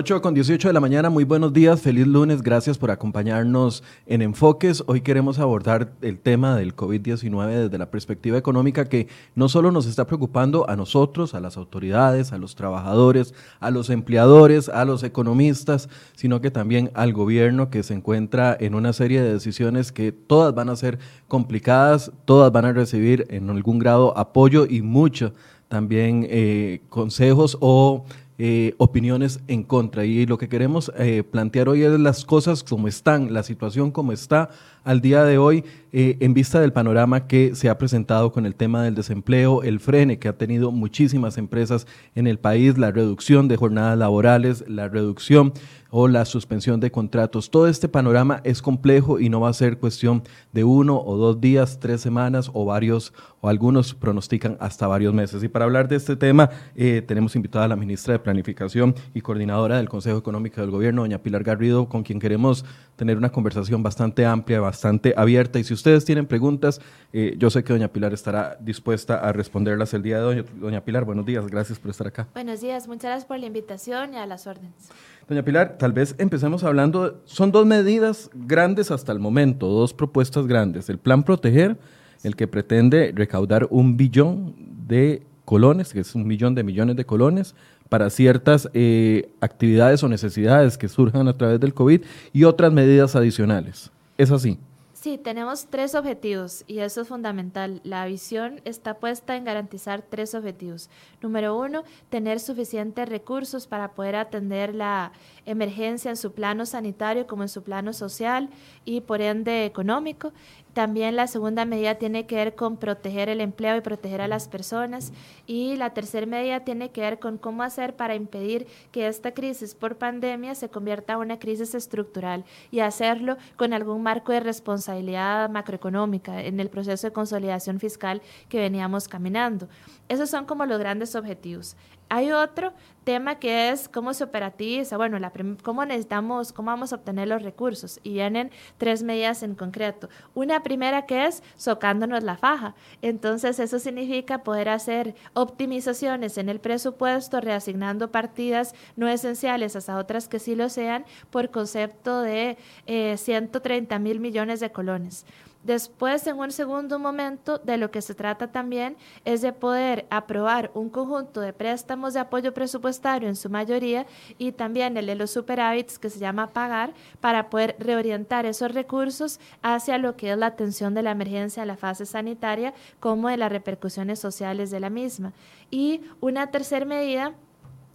8 con 18 de la mañana, muy buenos días, feliz lunes, gracias por acompañarnos en Enfoques. Hoy queremos abordar el tema del COVID-19 desde la perspectiva económica que no solo nos está preocupando a nosotros, a las autoridades, a los trabajadores, a los empleadores, a los economistas, sino que también al gobierno que se encuentra en una serie de decisiones que todas van a ser complicadas, todas van a recibir en algún grado apoyo y mucho también eh, consejos o eh, opiniones en contra. Y lo que queremos eh, plantear hoy es las cosas como están, la situación como está al día de hoy, eh, en vista del panorama que se ha presentado con el tema del desempleo, el frene que ha tenido muchísimas empresas en el país, la reducción de jornadas laborales, la reducción o la suspensión de contratos. Todo este panorama es complejo y no va a ser cuestión de uno o dos días, tres semanas o varios, o algunos pronostican hasta varios meses. Y para hablar de este tema, eh, tenemos invitada a la ministra de Planificación y coordinadora del Consejo Económico del Gobierno, doña Pilar Garrido, con quien queremos tener una conversación bastante amplia, bastante abierta. Y si ustedes tienen preguntas, eh, yo sé que doña Pilar estará dispuesta a responderlas el día de hoy. Doña Pilar, buenos días, gracias por estar acá. Buenos días, muchas gracias por la invitación y a las órdenes. Doña Pilar, tal vez empecemos hablando, son dos medidas grandes hasta el momento, dos propuestas grandes. El plan Proteger, el que pretende recaudar un billón de colones, que es un millón de millones de colones, para ciertas eh, actividades o necesidades que surjan a través del COVID y otras medidas adicionales. ¿Es así? Sí, tenemos tres objetivos y eso es fundamental. La visión está puesta en garantizar tres objetivos. Número uno, tener suficientes recursos para poder atender la emergencia en su plano sanitario como en su plano social y por ende económico. También la segunda medida tiene que ver con proteger el empleo y proteger a las personas. Y la tercera medida tiene que ver con cómo hacer para impedir que esta crisis por pandemia se convierta en una crisis estructural y hacerlo con algún marco de responsabilidad macroeconómica en el proceso de consolidación fiscal que veníamos caminando. Esos son como los grandes objetivos. Hay otro tema que es cómo se operatiza, bueno, la cómo necesitamos, cómo vamos a obtener los recursos. Y vienen tres medidas en concreto. Una primera que es socándonos la faja. Entonces, eso significa poder hacer optimizaciones en el presupuesto, reasignando partidas no esenciales hasta otras que sí lo sean, por concepto de 130 eh, mil millones de colones. Después, en un segundo momento, de lo que se trata también es de poder aprobar un conjunto de préstamos de apoyo presupuestario en su mayoría y también el de los superávits que se llama pagar para poder reorientar esos recursos hacia lo que es la atención de la emergencia, la fase sanitaria, como de las repercusiones sociales de la misma. Y una tercera medida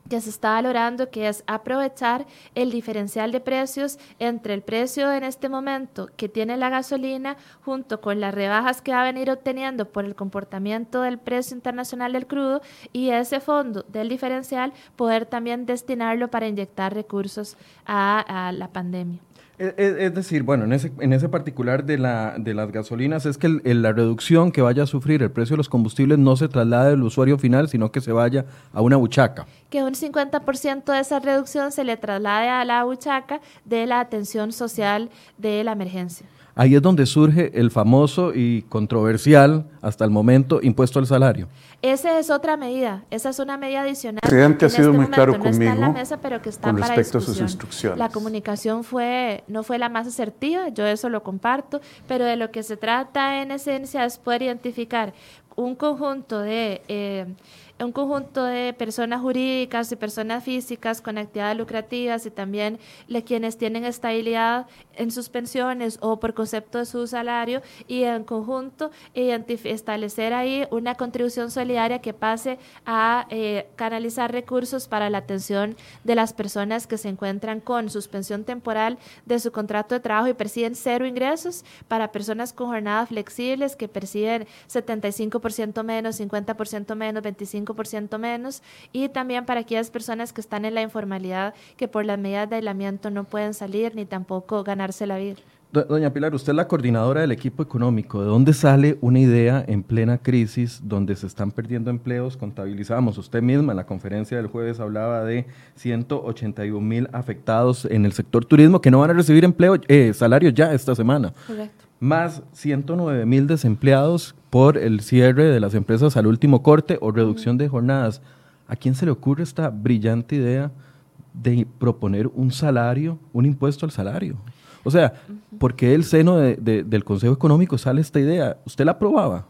que se está valorando, que es aprovechar el diferencial de precios entre el precio en este momento que tiene la gasolina junto con las rebajas que va a venir obteniendo por el comportamiento del precio internacional del crudo y ese fondo del diferencial poder también destinarlo para inyectar recursos a, a la pandemia. Es, decir, bueno, en ese, en ese particular de, la, de las gasolinas es que la reducción que vaya a sufrir el precio de los combustibles no se traslade del usuario final, sino que se vaya a una buchaca. Que un 50% de esa reducción se le traslade a la buchaca de la atención social de la emergencia. Ahí es donde surge el famoso y controversial, hasta el momento, impuesto al salario. Esa es otra medida, esa es una medida adicional. El presidente ha sido este muy claro conmigo está en la mesa, pero que está con para respecto a sus instrucciones. La comunicación fue, no fue la más asertiva, yo eso lo comparto, pero de lo que se trata en esencia es poder identificar un conjunto de... Eh, un conjunto de personas jurídicas y personas físicas con actividades lucrativas y también quienes tienen estabilidad en sus pensiones o por concepto de su salario y en conjunto establecer ahí una contribución solidaria que pase a eh, canalizar recursos para la atención de las personas que se encuentran con suspensión temporal de su contrato de trabajo y perciben cero ingresos, para personas con jornadas flexibles que perciben 75% menos, 50% menos, 25% ciento menos y también para aquellas personas que están en la informalidad que por las medidas de aislamiento no pueden salir ni tampoco ganarse la vida. Doña Pilar, usted es la coordinadora del equipo económico. ¿De dónde sale una idea en plena crisis donde se están perdiendo empleos? Contabilizamos, usted misma en la conferencia del jueves hablaba de 181 mil afectados en el sector turismo que no van a recibir empleo, eh, salario ya esta semana. Correcto. Más 109 mil desempleados por el cierre de las empresas al último corte o reducción de jornadas. ¿A quién se le ocurre esta brillante idea de proponer un salario, un impuesto al salario. O sea, ¿por qué el seno del Consejo Económico sale esta idea? ¿Usted la aprobaba?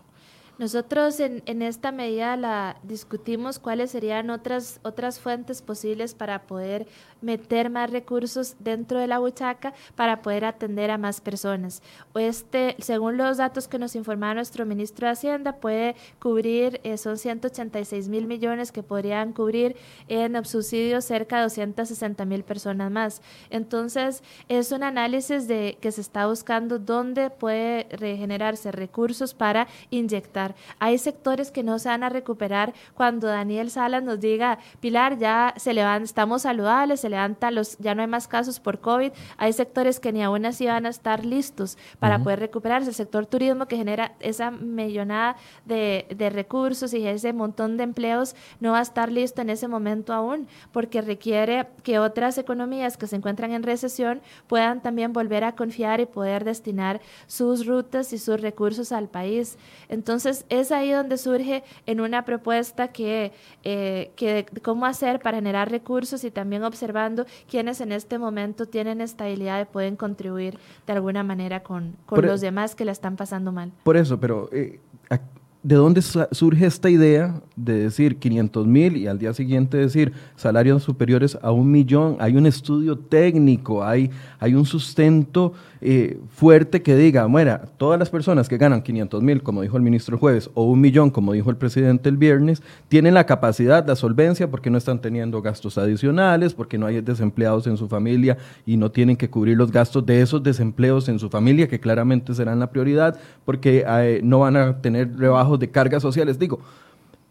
Nosotros en, en, esta medida la discutimos cuáles serían otras, otras fuentes posibles para poder meter más recursos dentro de la buchaca para poder atender a más personas. Este, según los datos que nos informa nuestro ministro de Hacienda, puede cubrir, eh, son 186 mil millones que podrían cubrir en subsidios cerca de 260 mil personas más. Entonces, es un análisis de que se está buscando dónde puede regenerarse recursos para inyectar. Hay sectores que no se van a recuperar cuando Daniel Salas nos diga, Pilar, ya se levantan, estamos saludables, se levanta, los, ya no hay más casos por COVID, hay sectores que ni aún así van a estar listos para poder recuperarse. El sector turismo que genera esa millonada de, de recursos y ese montón de empleos no va a estar listo en ese momento aún, porque requiere que otras economías que se encuentran en recesión puedan también volver a confiar y poder destinar sus rutas y sus recursos al país. Entonces, es ahí donde surge en una propuesta que, eh, que cómo hacer para generar recursos y también observar quienes en este momento tienen estabilidad y pueden contribuir de alguna manera con, con los e demás que la están pasando mal. Por eso, pero eh, ¿de dónde surge esta idea de decir 500 mil y al día siguiente decir salarios superiores a un millón? Hay un estudio técnico, hay, hay un sustento eh, fuerte que diga, bueno, todas las personas que ganan 500 mil, como dijo el ministro el jueves, o un millón, como dijo el presidente el viernes, tienen la capacidad, la solvencia, porque no están teniendo gastos adicionales, porque no hay desempleados en su familia y no tienen que cubrir los gastos de esos desempleos en su familia, que claramente serán la prioridad, porque eh, no van a tener rebajos de cargas sociales. Digo,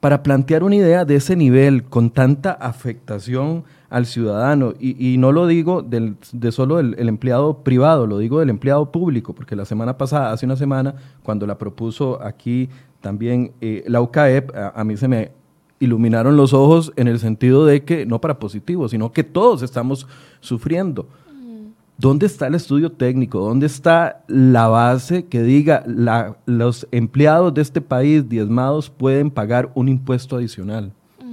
para plantear una idea de ese nivel, con tanta afectación al ciudadano. Y, no lo digo de solo el, empleado privado, lo digo del empleado público, porque la semana pasada, hace una semana, cuando la propuso aquí también eh, la UCAEP, a, mí se me iluminaron los ojos en el sentido de que, no para positivo, sino que todos estamos sufriendo. ¿Dónde está el estudio técnico? ¿Dónde está la base que diga los empleados de este país diezmados pueden pagar un impuesto adicional?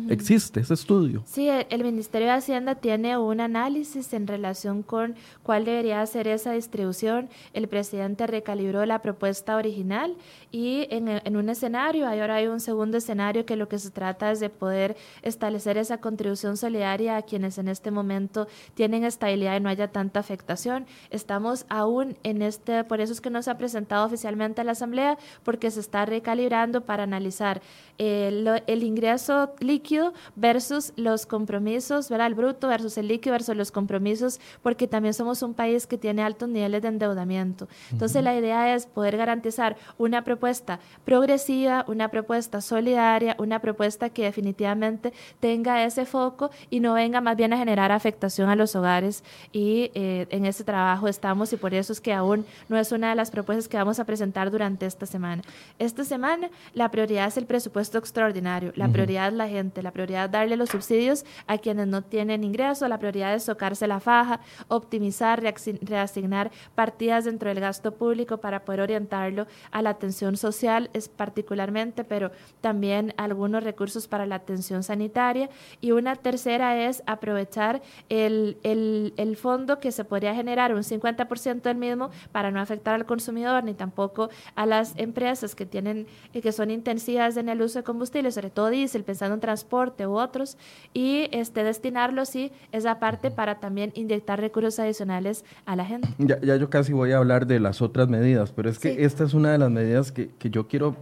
¿Existe ese estudio? Sí, el, Ministerio de Hacienda tiene un análisis en relación con cuál debería ser esa distribución. El presidente recalibró la propuesta original y en, un escenario, ahora hay un segundo escenario que lo que se trata es de poder establecer esa contribución solidaria a quienes en este momento tienen estabilidad y no haya tanta afectación. Estamos aún en este, por eso es que no se ha presentado oficialmente a la Asamblea, porque se está recalibrando para analizar el, el ingreso líquido versus los compromisos, ¿verdad? El bruto versus el líquido versus los compromisos, porque también somos un país que tiene altos niveles de endeudamiento. Entonces, la idea es poder garantizar una propuesta progresiva, una propuesta solidaria, una propuesta que definitivamente tenga ese foco y no venga más bien a generar afectación a los hogares. Y eh, en ese trabajo estamos y por eso es que aún no es una de las propuestas que vamos a presentar durante esta semana. Esta semana la prioridad es el presupuesto extraordinario, la prioridad es la gente, la prioridad es darle los subsidios a quienes no tienen ingreso, la prioridad es socarse la faja, optimizar, reasignar partidas dentro del gasto público para poder orientarlo a la atención social, es particularmente, pero también algunos recursos para la atención sanitaria. Y una tercera es aprovechar el, el, el fondo que se podría generar, un 50% del mismo, para no afectar al consumidor ni tampoco a las empresas que tienen que son intensivas en el uso de combustible, sobre todo diésel, pensando en transporte u otros, y este, destinarlo, sí, esa parte para también inyectar recursos adicionales a la gente. Ya, ya yo casi voy a hablar de las otras medidas, pero es que esta es una de las medidas que, que yo quiero,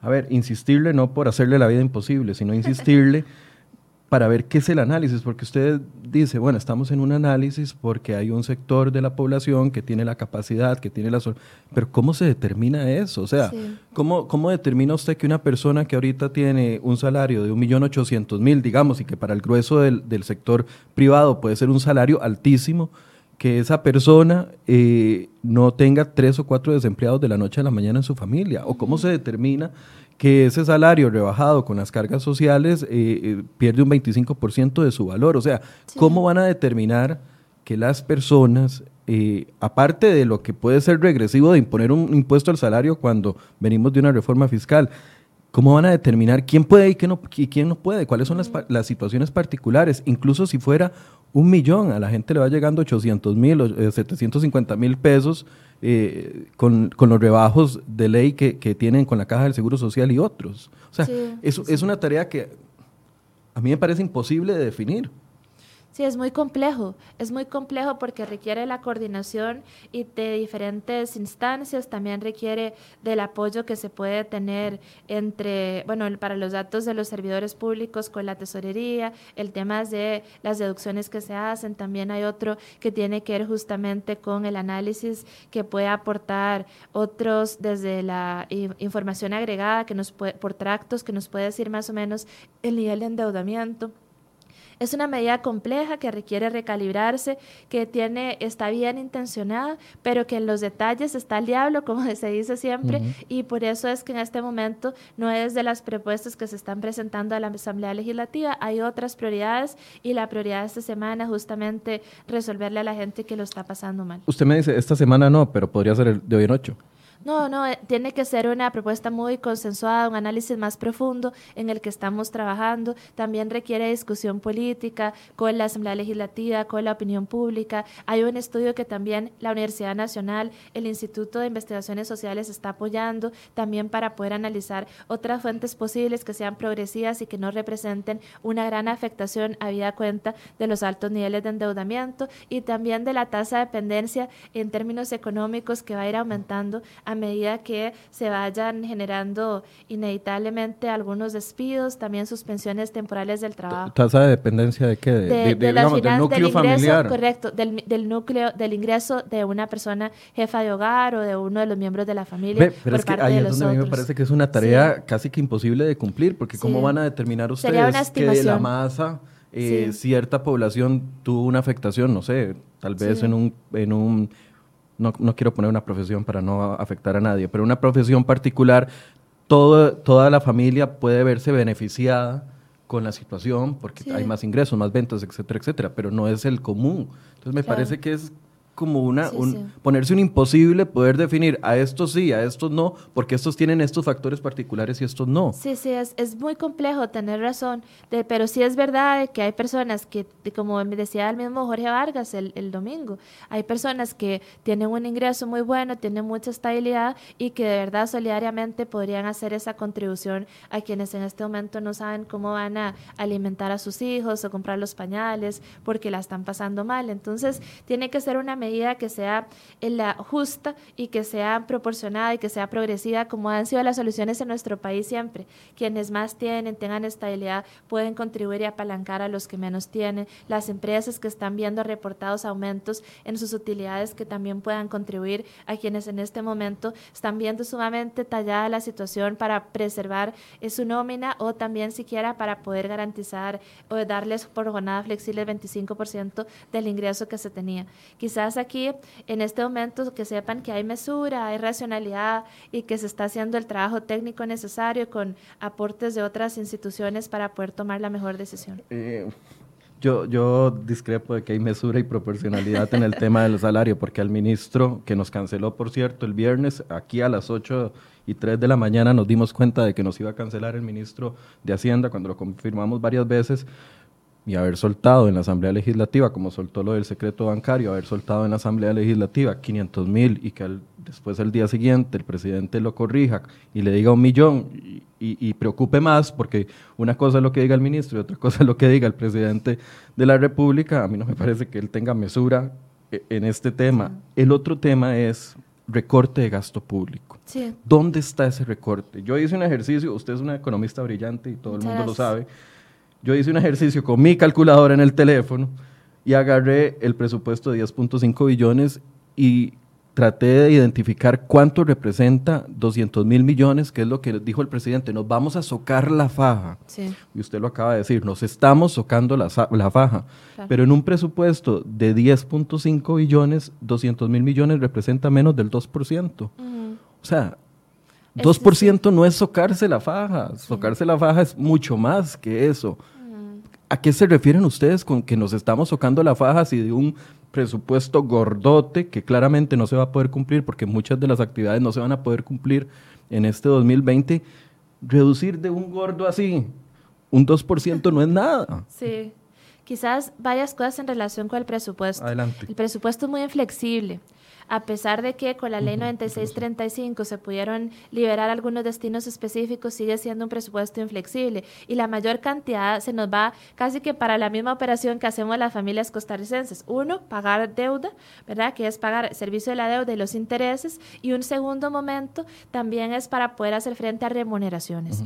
a ver, insistirle, no por hacerle la vida imposible, sino insistirle para ver qué es el análisis, porque usted dice, bueno, estamos en un análisis porque hay un sector de la población que tiene la capacidad, que tiene la... Pero ¿cómo se determina eso? O sea, ¿cómo, ¿cómo determina usted que una persona que ahorita tiene un salario de 1.800.000, digamos, y que para el grueso del, del, sector privado puede ser un salario altísimo, que esa persona eh, no tenga tres o cuatro desempleados de la noche a la mañana en su familia? ¿O cómo se determina que ese salario rebajado con las cargas sociales eh, eh, pierde un 25% de su valor. O sea, ¿cómo van a determinar que las personas, eh, aparte de lo que puede ser regresivo de imponer un impuesto al salario cuando venimos de una reforma fiscal, ¿Cómo van a determinar quién puede y quién no, quién no puede? ¿Cuáles son las, las, situaciones particulares? Incluso si fuera un millón, a la gente le va llegando 800 mil, 750 eh, mil pesos eh, con, los rebajos de ley que, tienen con la Caja del Seguro Social y otros. O sea, es una tarea que a mí me parece imposible de definir. Sí, es muy complejo, es muy complejo porque requiere la coordinación y de diferentes instancias, también requiere del apoyo que se puede tener entre, bueno, para los datos de los servidores públicos con la tesorería, el tema de las deducciones que se hacen, también hay otro que tiene que ver justamente con el análisis que puede aportar otros desde la información agregada que nos puede, por tractos que nos puede decir más o menos el nivel de endeudamiento es una medida compleja que requiere recalibrarse, que tiene, está bien intencionada, pero que en los detalles está el diablo, como se dice siempre, y por eso es que en este momento no es de las propuestas que se están presentando a la Asamblea Legislativa, hay otras prioridades y la prioridad de esta semana es justamente resolverle a la gente que lo está pasando mal. Usted me dice, esta semana no, pero podría ser el de hoy en ocho. No, no, eh, tiene que ser una propuesta muy consensuada, un análisis más profundo en el que estamos trabajando. También requiere discusión política con la Asamblea Legislativa, con la opinión pública. Hay un estudio que también la Universidad Nacional, el Instituto de Investigaciones Sociales está apoyando también para poder analizar otras fuentes posibles que sean progresivas y que no representen una gran afectación a vida cuenta de los altos niveles de endeudamiento y también de la tasa de dependencia en términos económicos que va a ir aumentando a medida que se vayan generando inevitablemente algunos despidos, también suspensiones temporales del trabajo. ¿Tasa de dependencia de qué? De, del núcleo familiar. Correcto, del, núcleo, del ingreso de una persona jefa de hogar o de uno de los miembros de la familia. pero es que ahí es donde a mí me parece que es una tarea casi que imposible de cumplir, porque ¿cómo van a determinar ustedes que de la masa... Eh, cierta población tuvo una afectación, no sé, tal vez en un, en un no, no, quiero poner una profesión para no afectar a nadie, pero una profesión particular, todo, toda la familia puede verse beneficiada con la situación porque hay más ingresos, más ventas, etcétera, etcétera, pero no es el común. Entonces me parece que es como una, ponerse un imposible poder definir a estos sí, a estos no, porque estos tienen estos factores particulares y estos no. Sí, sí, es, es muy complejo tener razón, de, pero sí es verdad que hay personas que, como me decía el mismo Jorge Vargas el, el, domingo, hay personas que tienen un ingreso muy bueno, tienen mucha estabilidad y que de verdad solidariamente podrían hacer esa contribución a quienes en este momento no saben cómo van a alimentar a sus hijos o comprar los pañales porque la están pasando mal. Entonces, tiene que ser una medida medida que sea la justa y que sea proporcionada y que sea progresiva, como han sido las soluciones en nuestro país siempre. Quienes más tienen, tengan estabilidad, pueden contribuir y apalancar a los que menos tienen. Las empresas que están viendo reportados aumentos en sus utilidades que también puedan contribuir a quienes en este momento están viendo sumamente tallada la situación para preservar su nómina o también siquiera para poder garantizar o darles por jornada flexible el 25% del ingreso que se tenía. Quizás aquí, en este momento, que sepan que hay mesura, hay racionalidad y que se está haciendo el trabajo técnico necesario con aportes de otras instituciones para poder tomar la mejor decisión. Eh, yo, yo discrepo de que hay mesura y proporcionalidad en el tema del salario, porque al ministro, que nos canceló, por cierto, el viernes, aquí a las 8 y 3 de la mañana nos dimos cuenta de que nos iba a cancelar el ministro de Hacienda cuando lo confirmamos varias veces y haber soltado en la Asamblea Legislativa, como soltó lo del secreto bancario, haber soltado en la Asamblea Legislativa 500 mil y que después el día siguiente el presidente lo corrija y le diga un millón y, preocupe más, porque una cosa es lo que diga el ministro y otra cosa es lo que diga el presidente de la República, a mí no me parece que él tenga mesura e, en este tema. El otro tema es recorte de gasto público. ¿Dónde está ese recorte? Yo hice un ejercicio, usted es una economista brillante y todo el mundo lo sabe yo hice un ejercicio con mi calculadora en el teléfono y agarré el presupuesto de 10.5 billones y traté de identificar cuánto representa 200 mil millones, que es lo que dijo el presidente, nos vamos a socar la faja. Y usted lo acaba de decir, nos estamos socando la, faja. Pero en un presupuesto de 10.5 billones, 200 mil millones representa menos del 2%. O sea, 2% no es socarse la faja, socarse la faja es mucho más que eso. ¿A qué se refieren ustedes con que nos estamos socando la faja si de un presupuesto gordote que claramente no se va a poder cumplir porque muchas de las actividades no se van a poder cumplir en este 2020, reducir de un gordo así un 2% no es nada? Sí. Quizás varias cosas en relación con el presupuesto. Adelante. El presupuesto es muy inflexible a pesar de que con la ley 9635 se pudieron liberar algunos destinos específicos, sigue siendo un presupuesto inflexible y la mayor cantidad se nos va casi que para la misma operación que hacemos las familias costarricenses. Uno, pagar deuda, ¿verdad? Que es pagar el servicio de la deuda y los intereses. Y un segundo momento también es para poder hacer frente a remuneraciones.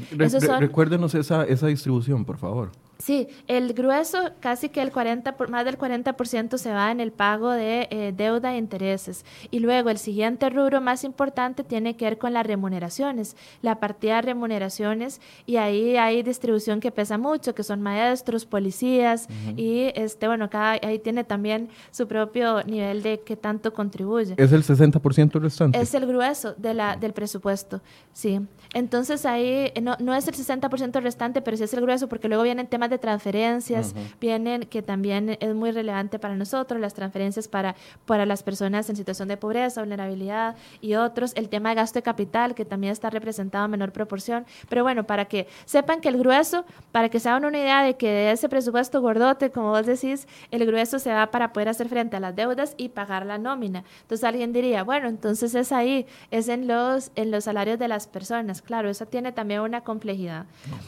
recuérdenos esa, esa distribución, por favor. Sí, el grueso, casi que el 40, más del 40% se va en el pago de eh, deuda e intereses. Y luego el siguiente rubro más importante tiene que ver con las remuneraciones, la partida de remuneraciones, y ahí hay distribución que pesa mucho, que son maestros, policías, y este, bueno, cada, ahí tiene también su propio nivel de qué tanto contribuye. ¿Es el 60% restante? Es el grueso de la, del presupuesto, sí. Entonces ahí no, no es el 60% restante, pero sí es el grueso, porque luego vienen temas de transferencias vienen, que también es muy relevante para nosotros, las transferencias para, para las personas en situación de pobreza, vulnerabilidad y otros, el tema de gasto de capital, que también está representado en menor proporción. Pero bueno, para que sepan que el grueso, para que se hagan una idea de que de ese presupuesto gordote, como vos decís, el grueso se va para poder hacer frente a las deudas y pagar la nómina. Entonces alguien diría, bueno, entonces es ahí, es en los, en los salarios de las personas. Claro, eso tiene también una complejidad.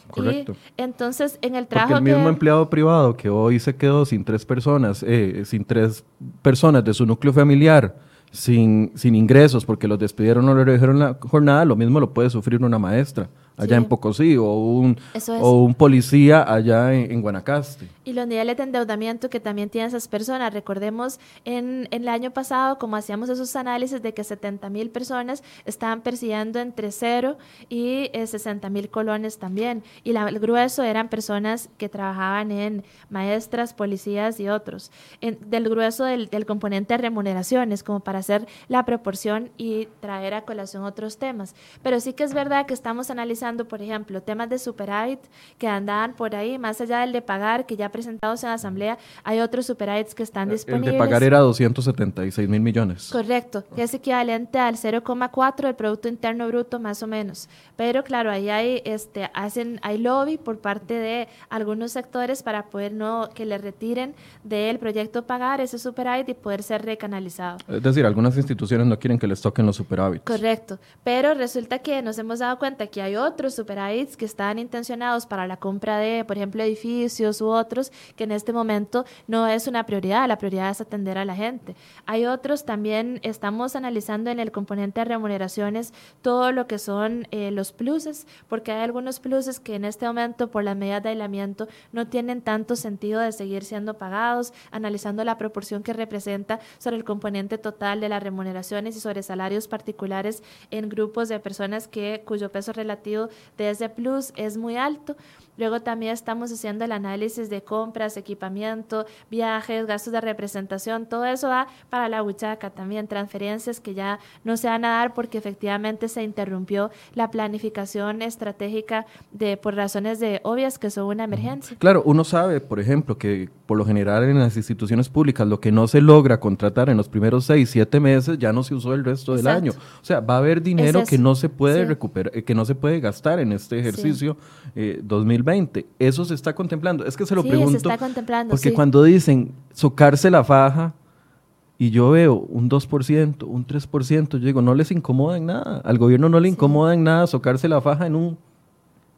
correcto. Y entonces en el trabajo el mismo empleado privado que hoy se quedó sin tres personas, eh, sin tres personas de su núcleo familiar, sin, sin ingresos porque los despidieron o le redujeron la jornada, lo mismo lo puede sufrir una maestra allá en Pocosí o un, o un policía allá en, Guanacaste. Y los niveles de endeudamiento que también tienen esas personas. Recordemos en, en el año pasado, como hacíamos esos análisis de que 70 mil personas estaban persiguiendo entre 0 y 60 eh, mil colones también. Y la, el grueso eran personas que trabajaban en maestras, policías y otros. del grueso del, del componente de remuneraciones, como para hacer la proporción y traer a colación otros temas. Pero sí que es verdad que estamos analizando por ejemplo, temas de superávit que andaban por ahí, más allá del de pagar, que ya presentados en la Asamblea, hay otros superávits que están disponibles. El de pagar era 276 mil millones. Correcto, que es equivalente al 0,4 del Producto Interno Bruto, más o menos. Pero claro, ahí hay, este, hacen, hay lobby por parte de algunos sectores para poder no que le retiren del proyecto pagar ese superávit y poder ser recanalizado. Es decir, algunas instituciones no quieren que les toquen los superávits. Correcto, pero resulta que nos hemos dado cuenta que hay otros otros superávits que están intencionados para la compra de, por ejemplo, edificios u otros, que en este momento no es una prioridad, la prioridad es atender a la gente. Hay otros también, estamos analizando en el componente de remuneraciones todo lo que son eh, los pluses, porque hay algunos pluses que en este momento por las medidas de aislamiento no tienen tanto sentido de seguir siendo pagados, analizando la proporción que representa sobre el componente total de las remuneraciones y sobre salarios particulares en grupos de personas que cuyo peso relativo de ese plus es muy alto. Luego también estamos haciendo el análisis de compras, equipamiento, viajes, gastos de representación, todo eso va para la buchaca también, transferencias que ya no se van a dar porque efectivamente se interrumpió la planificación estratégica de por razones de obvias que son una emergencia. Claro, uno sabe, por ejemplo, que por lo general en las instituciones públicas lo que no se logra contratar en los primeros seis, siete meses ya no se usó el resto del año. O sea, va a haber dinero que no se puede recuperar, que no se puede gastar en este ejercicio 2020. Eh, Eso se está contemplando. Es que se lo pregunto. Se está contemplando. Porque cuando dicen socarse la faja y yo veo un 2%, un 3%, yo digo, no les incomoda en nada. Al gobierno no le incomoda en nada socarse la faja en un,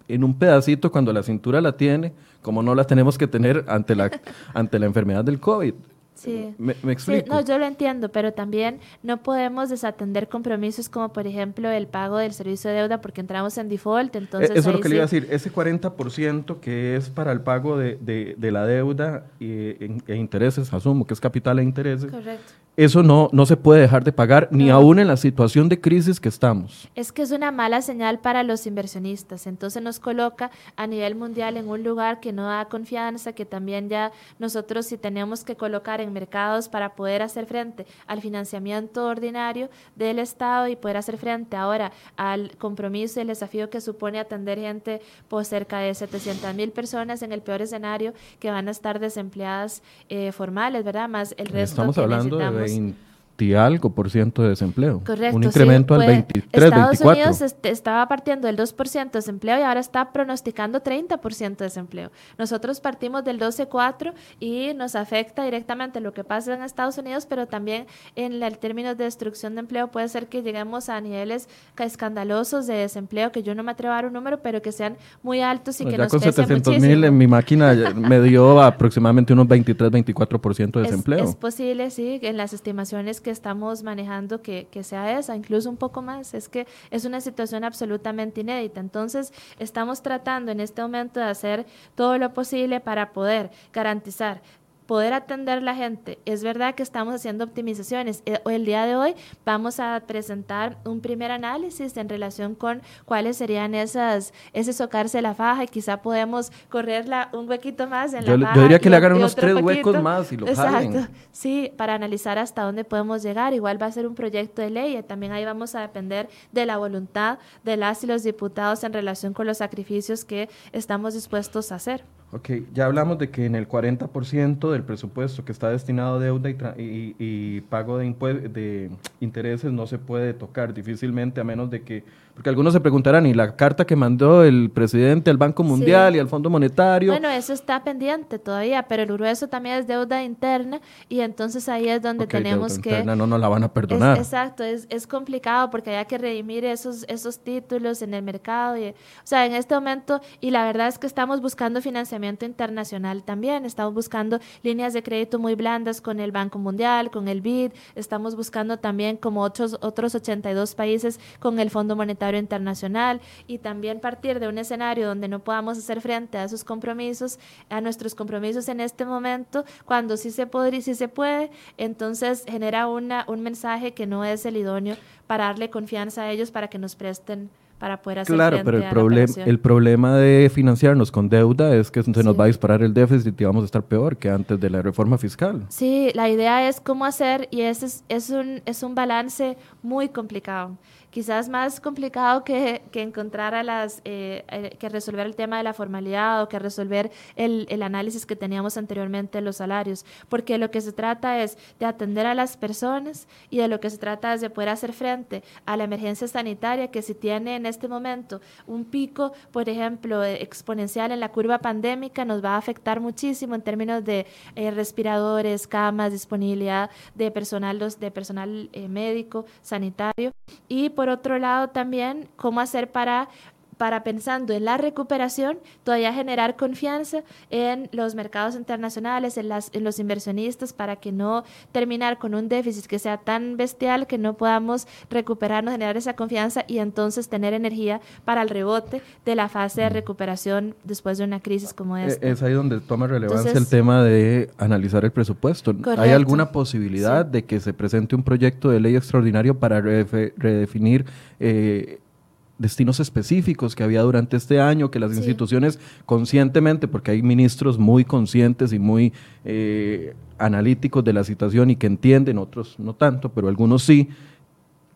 en un pedacito cuando la cintura la tiene, como no la tenemos que tener ante la, ante la enfermedad del COVID. Sí. ¿Me, explico? no, yo lo entiendo, pero también no podemos desatender compromisos como, por ejemplo, el pago del servicio de deuda porque entramos en default. Entonces Eso es lo que le iba a decir. Ese 40% que es para el pago de, de, la deuda e, e, intereses, asumo que es capital e intereses. Correcto eso no, no se puede dejar de pagar, ni aún en la situación de crisis que estamos. Es que es una mala señal para los inversionistas. Entonces nos coloca a nivel mundial en un lugar que no da confianza, que también ya nosotros si tenemos que colocar en mercados para poder hacer frente al financiamiento ordinario del Estado y poder hacer frente ahora al compromiso y el desafío que supone atender gente por cerca de 700 mil personas en el peor escenario que van a estar desempleadas eh, formales, ¿verdad? Más el resto Estamos que hablando necesitamos. de algo por ciento de desempleo. Correcto. Un incremento al 23, Estados 24. Unidos este, estaba partiendo del 2% de desempleo y ahora está pronosticando 30% de desempleo. Nosotros partimos del 12,4 y nos afecta directamente lo que pasa en Estados Unidos, pero también en el término de destrucción de empleo puede ser que lleguemos a niveles escandalosos de desempleo, que yo no me atrevo a dar un número, pero que sean muy altos y Bueno, que ya nos con pesen 700 mil en mi máquina me dio aproximadamente unos 23, 24% de Es- desempleo. Es, posible, sí, en las estimaciones que estamos manejando que, que sea esa, incluso un poco más. Es que es una situación absolutamente inédita. Entonces, estamos tratando en este momento de hacer todo lo posible para poder garantizar poder atender la gente. Es verdad que estamos haciendo optimizaciones. Eh, El día de hoy vamos a presentar un primer análisis en relación con cuáles serían esas, ese socarse la faja y quizá podemos correrla un huequito más en Yo la yo faja. diría que le hagan unos tres huecos más y lo Exacto. jalen. Sí, para analizar hasta dónde podemos llegar. Igual va a ser un proyecto de ley y también ahí vamos a depender de la voluntad de las y los diputados en relación con los sacrificios que estamos dispuestos a hacer. Ok, ya hablamos de que en el 40% del presupuesto que está destinado a deuda y, y- pago de intereses no se puede tocar difícilmente a menos de que, porque algunos se preguntarán, ¿y la carta que mandó el presidente al Banco Mundial Sí. y al Fondo Monetario? Bueno, eso está pendiente todavía, pero el grueso también es deuda interna y entonces ahí es donde Ok, tenemos deuda que... interna no nos la van a Es- perdonar. exacto, es, es complicado porque hay que redimir esos, esos títulos en el mercado. Y, o sea, en este momento, y la verdad es que estamos buscando financiamiento internacional también, estamos buscando líneas de crédito muy blandas con el Banco Mundial, con el BID, estamos buscando también como otros, otros 82 países con el Fondo Monetario Internacional y también partir de un escenario donde no podamos hacer frente a esos compromisos, a nuestros compromisos en este momento, cuando sí se podría, sí se puede, entonces genera una, un mensaje que no es el idóneo para darle confianza a ellos para que nos presten para poder hacer Claro, frente pero el, problem- el problema de financiarnos con deuda es que se nos Sí. va a disparar el déficit y vamos a estar peor que antes de la reforma fiscal. Sí, la idea es cómo hacer y ese es, es, un, es un balance muy complicado. Quizás más complicado que, que encontrar a las, eh, eh, que resolver el tema de la formalidad o que resolver el, el análisis que teníamos anteriormente de los salarios, porque lo que se trata es de atender a las personas y de lo que se trata es de poder hacer frente a la emergencia sanitaria que si tiene en este momento un pico, por ejemplo, eh, exponencial en la curva pandémica, nos va a afectar muchísimo en términos de respiradores, camas, disponibilidad de personal, de personal médico, sanitario. Y por otro lado también, cómo hacer para para pensando en la recuperación, todavía generar confianza en los mercados internacionales, en, las, en los inversionistas, para que no terminar con un déficit que sea tan bestial que no podamos recuperarnos, generar esa confianza y entonces tener energía para el rebote de la fase de recuperación después de una crisis como E- esta. Es ahí donde toma relevancia Entonces- el tema de analizar el presupuesto. ¿Hay alguna posibilidad de que se presente un proyecto de ley extraordinario para redefinir eh, destinos específicos que había durante este año, que las Sí. instituciones conscientemente, porque hay ministros muy conscientes y muy eh, analíticos de la situación y que entienden, otros no tanto, pero algunos sí,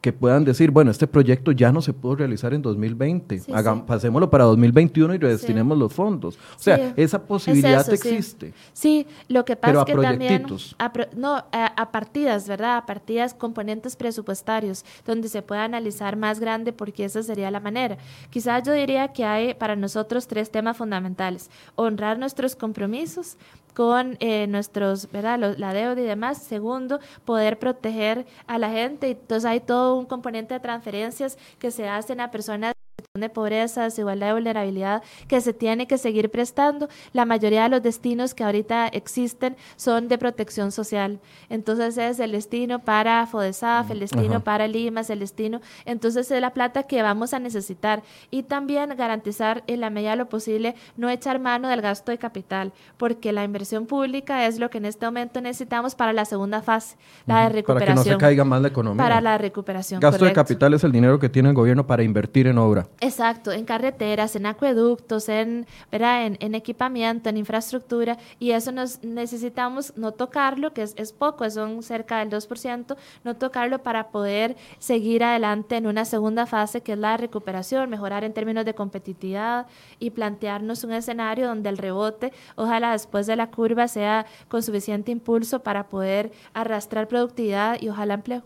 que puedan decir, bueno, este proyecto ya no se pudo realizar en 2020, Sí, Hagam- sí. pasémoslo para 2021 y redestinemos los fondos. O sea, Sí, esa posibilidad eso, sí. existe. Sí, lo que pasa Pero es que también a no a, a partidas, ¿verdad? A partidas, componentes presupuestarios, donde se pueda analizar más grande, porque esa sería la manera. Quizás yo diría que hay para nosotros tres temas fundamentales: honrar nuestros compromisos con eh, nuestros, ¿verdad? Lo- la deuda y demás. Segundo, poder proteger a la gente. Entonces hay todo un componente de transferencias que se hacen a personas de pobreza, desigualdad y vulnerabilidad que se tiene que seguir prestando. La mayoría de los destinos que ahorita existen son de protección social. Entonces es el destino para FODESAF, el destino Ajá. para Limas, el destino. Entonces es la plata que vamos a necesitar. Y también garantizar en la medida de lo posible no echar mano del gasto de capital, porque la inversión pública es lo que en este momento necesitamos para la segunda fase, la de Para que recuperación. no se caiga más la economía. Para la recuperación. Gasto de capital es el dinero que tiene el gobierno para invertir en obra. Exacto, en carreteras, en acueductos, en, en, en, equipamiento, en infraestructura, y eso nos necesitamos no tocarlo, que es, es poco, son cerca del 2%, no tocarlo para poder seguir adelante en una segunda fase que es la recuperación, mejorar en términos de competitividad y plantearnos un escenario donde el rebote, ojalá después de la curva, sea con suficiente impulso para poder arrastrar productividad y ojalá empleo.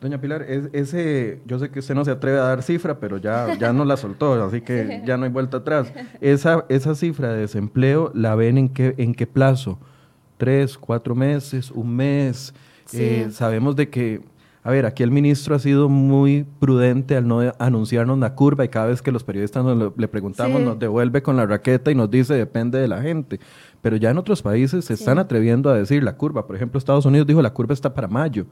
Doña Pilar, ese, yo sé que usted no se atreve a dar cifra, pero ya, ya no la soltó, así que ya no hay vuelta atrás. Esa, esa cifra de desempleo, ¿la ven en qué, en qué plazo? ¿Tres, cuatro meses, un mes? Eh, sabemos de que, a ver, aquí el ministro ha sido muy prudente al no anunciarnos la curva y cada vez que los periodistas le preguntamos nos devuelve con la raqueta y nos dice depende de la gente. Pero ya en otros países se están atreviendo a decir la curva. Por ejemplo, Estados Unidos dijo la curva está para mayo.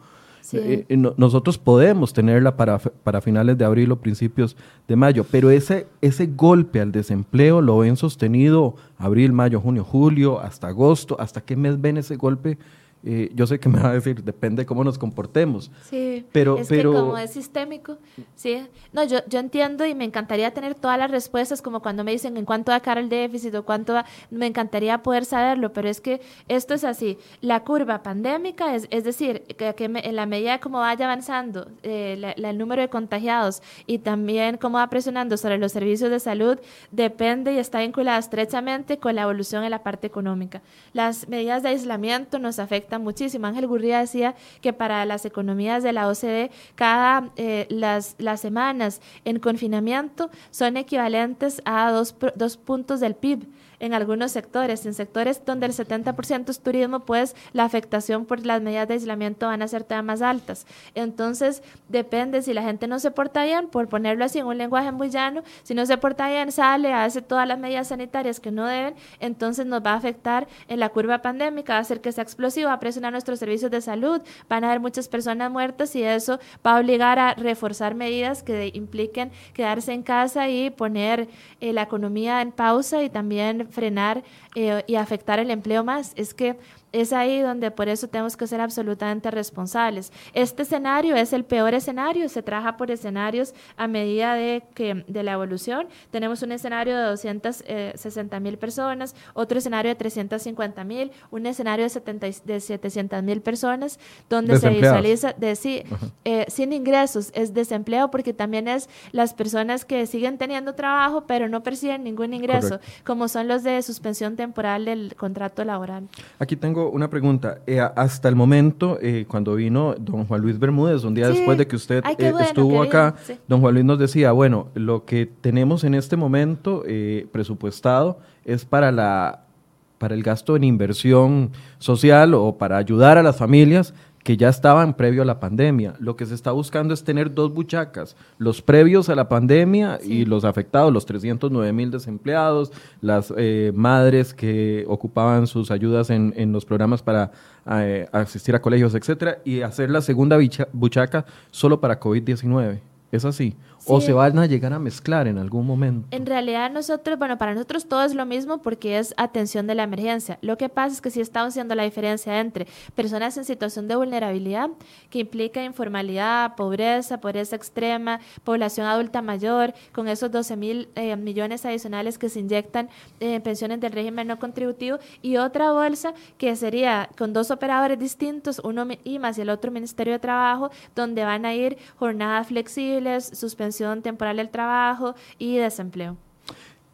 Eh, eh, nosotros podemos tenerla para, para finales de abril o principios de mayo, pero ese, ese golpe al desempleo lo ven sostenido abril, mayo, junio, julio, hasta agosto. ¿Hasta qué mes ven ese golpe? Eh, yo sé que me va a decir, depende de cómo nos comportemos. Sí, pero, es que como es sistémico, sí. No, yo, yo entiendo y me encantaría tener todas las respuestas, como cuando me dicen en cuánto va a caer el déficit o cuánto va, me encantaría poder saberlo, pero es que esto es así. La curva pandémica, es, es decir, que, en la medida como vaya avanzando eh, el número de contagiados y también cómo va presionando sobre los servicios de salud, depende y está vinculada estrechamente con la evolución en la parte económica. Las medidas de aislamiento nos afectan muchísimo. Ángel Gurría decía que para las economías de la OCDE, cada eh, las, las semanas en confinamiento son equivalentes a dos, dos puntos del PIB en algunos sectores. En sectores donde el 70% es turismo, pues la afectación por las medidas de aislamiento van a ser todavía más altas. Entonces, depende si la gente no se porta bien, por ponerlo así en un lenguaje muy llano, si no se porta bien, sale, hace todas las medidas sanitarias que no deben, entonces nos va a afectar en la curva pandémica, va a hacer que sea explosivo, va a presionar nuestros servicios de salud, van a haber muchas personas muertas y eso va a obligar a reforzar medidas que impliquen quedarse en casa y poner eh, la economía en pausa y también frenar eh, y afectar el empleo más. Es que es ahí donde por eso tenemos que ser absolutamente responsables. Este escenario es el peor escenario, se trabaja por escenarios a medida de, que, de la evolución. Tenemos un escenario de 260 eh, mil personas, otro escenario de 350 mil, un escenario de, 70, de 700 mil personas, donde se visualiza de, sí, eh, sin ingresos, es desempleo porque también es las personas que siguen teniendo trabajo pero no perciben ningún ingreso, como son los de suspensión temporal del contrato laboral. Aquí tengo una pregunta. Eh, hasta el momento, eh, cuando vino don Juan Luis Bermúdez, un día después de que usted eh, estuvo acá, don Juan Luis nos decía, bueno, lo que tenemos en este momento presupuestado es para la para el gasto en inversión social o para ayudar a las familias, que ya estaban previo a la pandemia. Lo que se está buscando es tener dos buchacas, los previos a la pandemia y los afectados, los 309 mil desempleados, las eh, madres que ocupaban sus ayudas en, en los programas para eh, asistir a colegios, etcétera, y hacer la segunda buchaca solo para COVID-19. ¿Es así? ¿O se van a llegar a mezclar en algún momento? En realidad nosotros, bueno, para nosotros todo es lo mismo porque es atención de la emergencia. Lo que pasa es que sí estamos haciendo la diferencia entre personas en situación de vulnerabilidad, que implica informalidad, pobreza, pobreza extrema, población adulta mayor, con esos 12 mil eh, millones adicionales que se inyectan en pensiones del régimen no contributivo, y otra bolsa que sería con dos operadores distintos, uno IMAS y el otro Ministerio de Trabajo, donde van a ir jornadas flexibles, suspensión temporal del trabajo y desempleo.